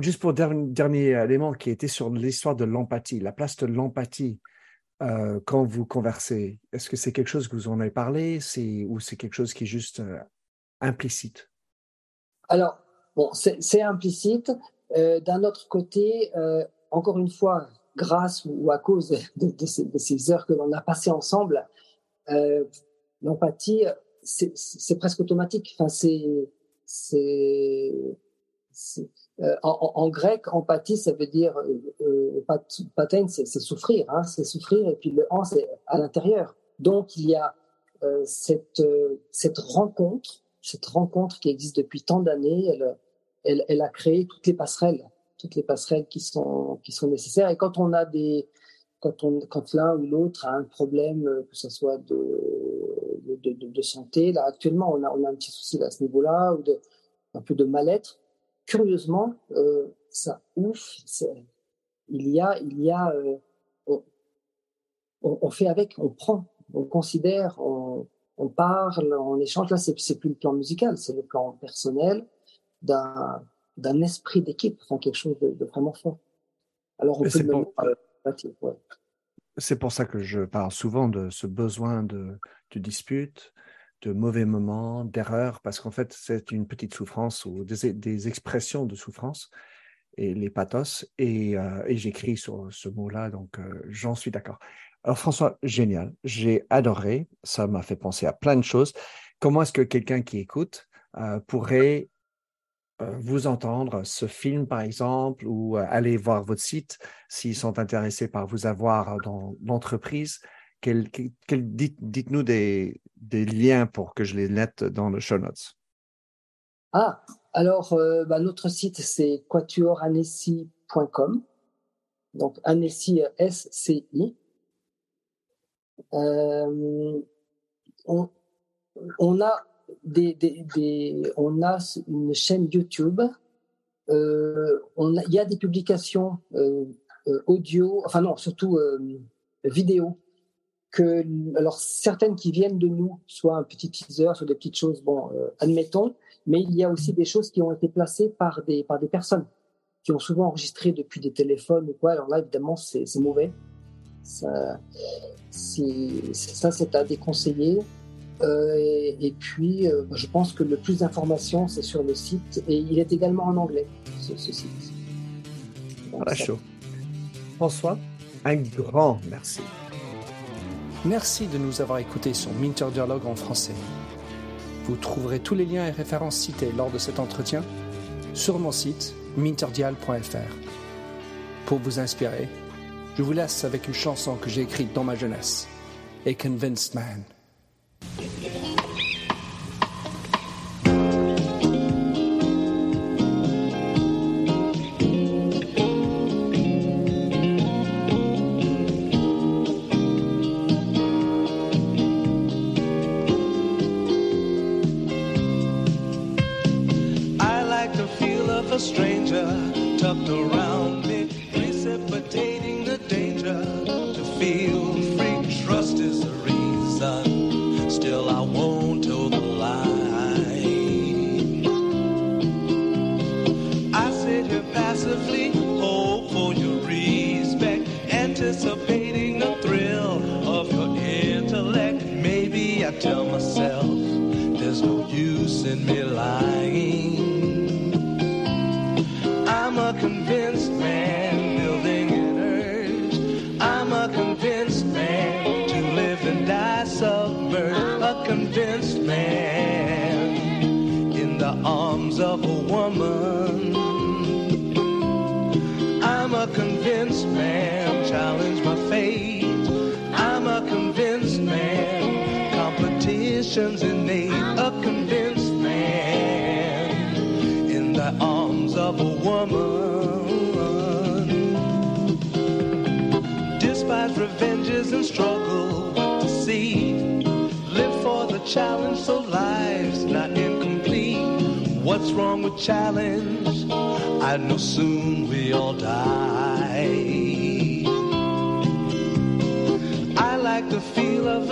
S1: juste pour dernier, dernier élément qui était sur l'histoire de l'empathie, la place de l'empathie euh, quand vous conversez. Est-ce que c'est quelque chose que vous en avez parlé ou c'est quelque chose qui est juste euh, implicite?
S2: Alors, bon, c'est implicite. D'un autre côté, encore une fois, grâce ou à cause de, ces, heures que l'on a passées ensemble, l'empathie, c'est presque automatique. Euh, en, grec, empathie, ça veut dire euh, euh c'est souffrir, hein, c'est souffrir, et puis le an, c'est à l'intérieur. Donc il y a euh, cette rencontre, cette rencontre qui existe depuis tant d'années. Elle, a créé toutes les passerelles, toutes les passerelles qui sont qui sont nécessaires. Et quand on a des quand on quand l'un ou l'autre a un problème, que ce soit de de, de, santé, là actuellement on a on a un petit souci à ce niveau-là ou de un peu de mal-être curieusement, euh, ça ouf, il y a, il y a, euh, on, fait avec, on prend, on considère, on, parle, on échange. Là, c'est plus le plan musical, c'est le plan personnel d'un d'un esprit d'équipe, enfin quelque chose de, vraiment fort.
S1: Alors on peut le C'est pour ça que je parle souvent de ce besoin de, de dispute, de mauvais moments, d'erreurs, parce qu'en fait, c'est une petite souffrance ou des, expressions de souffrance, et les pathos, et, euh, j'écris sur ce mot-là, donc euh, j'en suis d'accord. Alors François, génial, j'ai adoré, ça m'a fait penser à plein de choses. Comment est-ce que quelqu'un qui écoute euh, pourrait vous entendre, ce film par exemple, ou aller voir votre site s'ils sont intéressés par vous avoir dans l'entreprise dites-nous des, liens pour que je les mette dans le show notes.
S2: Ah, alors euh, bah, notre site c'est quatuoranessi.com. Donc Annecy S-C-I. Euh, on, a on a une chaîne YouTube. Euh, il y a des publications audio, enfin non, surtout vidéo que, alors certaines qui viennent de nous, soit un petit teaser, soit des petites choses, bon, euh, admettons, mais il y a aussi des choses qui ont été placées par des, personnes qui ont souvent enregistré depuis des téléphones ou quoi. Alors là, évidemment, c'est mauvais. Ça c'est à déconseiller. Euh, et, puis, euh, je pense que le plus d'informations, c'est sur le site. Et il est également en anglais, ce, site.
S1: voilà, chaud. François, un grand merci. Merci de nous avoir écoutés sur Minter Dialogue en français. Vous trouverez tous les liens et références cités lors de cet entretien sur mon site minterdial.fr. Pour vous inspirer, je vous laisse avec une chanson que j'ai écrite dans ma jeunesse, A Convinced Man.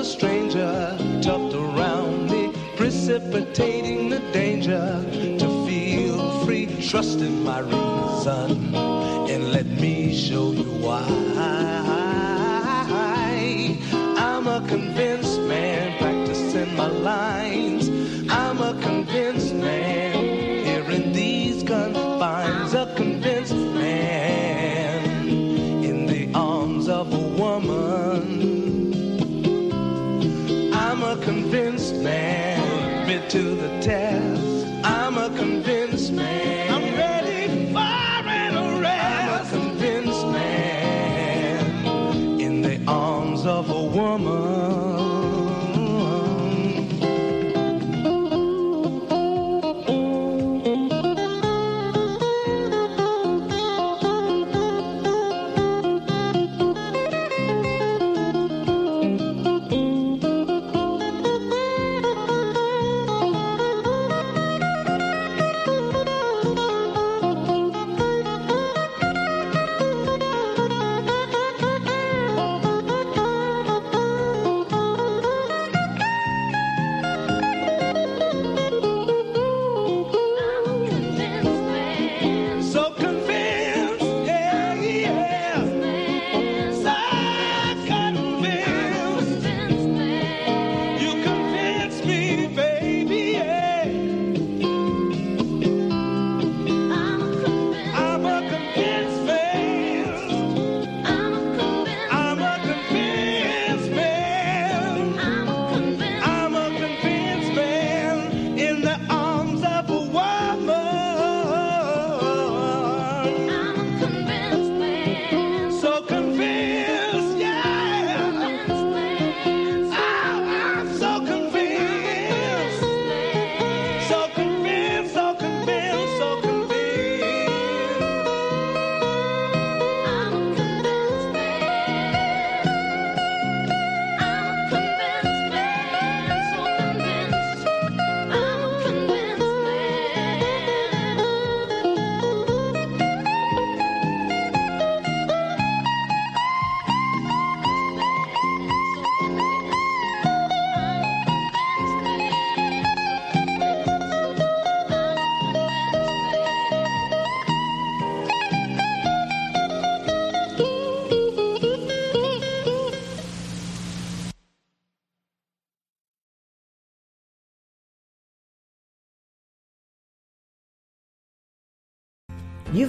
S4: A stranger tucked around me, precipitating the danger to feel free. Trust in my reason and let me show you why. I'm a convinced man practicing my lines. To the test. I'm a convinced man.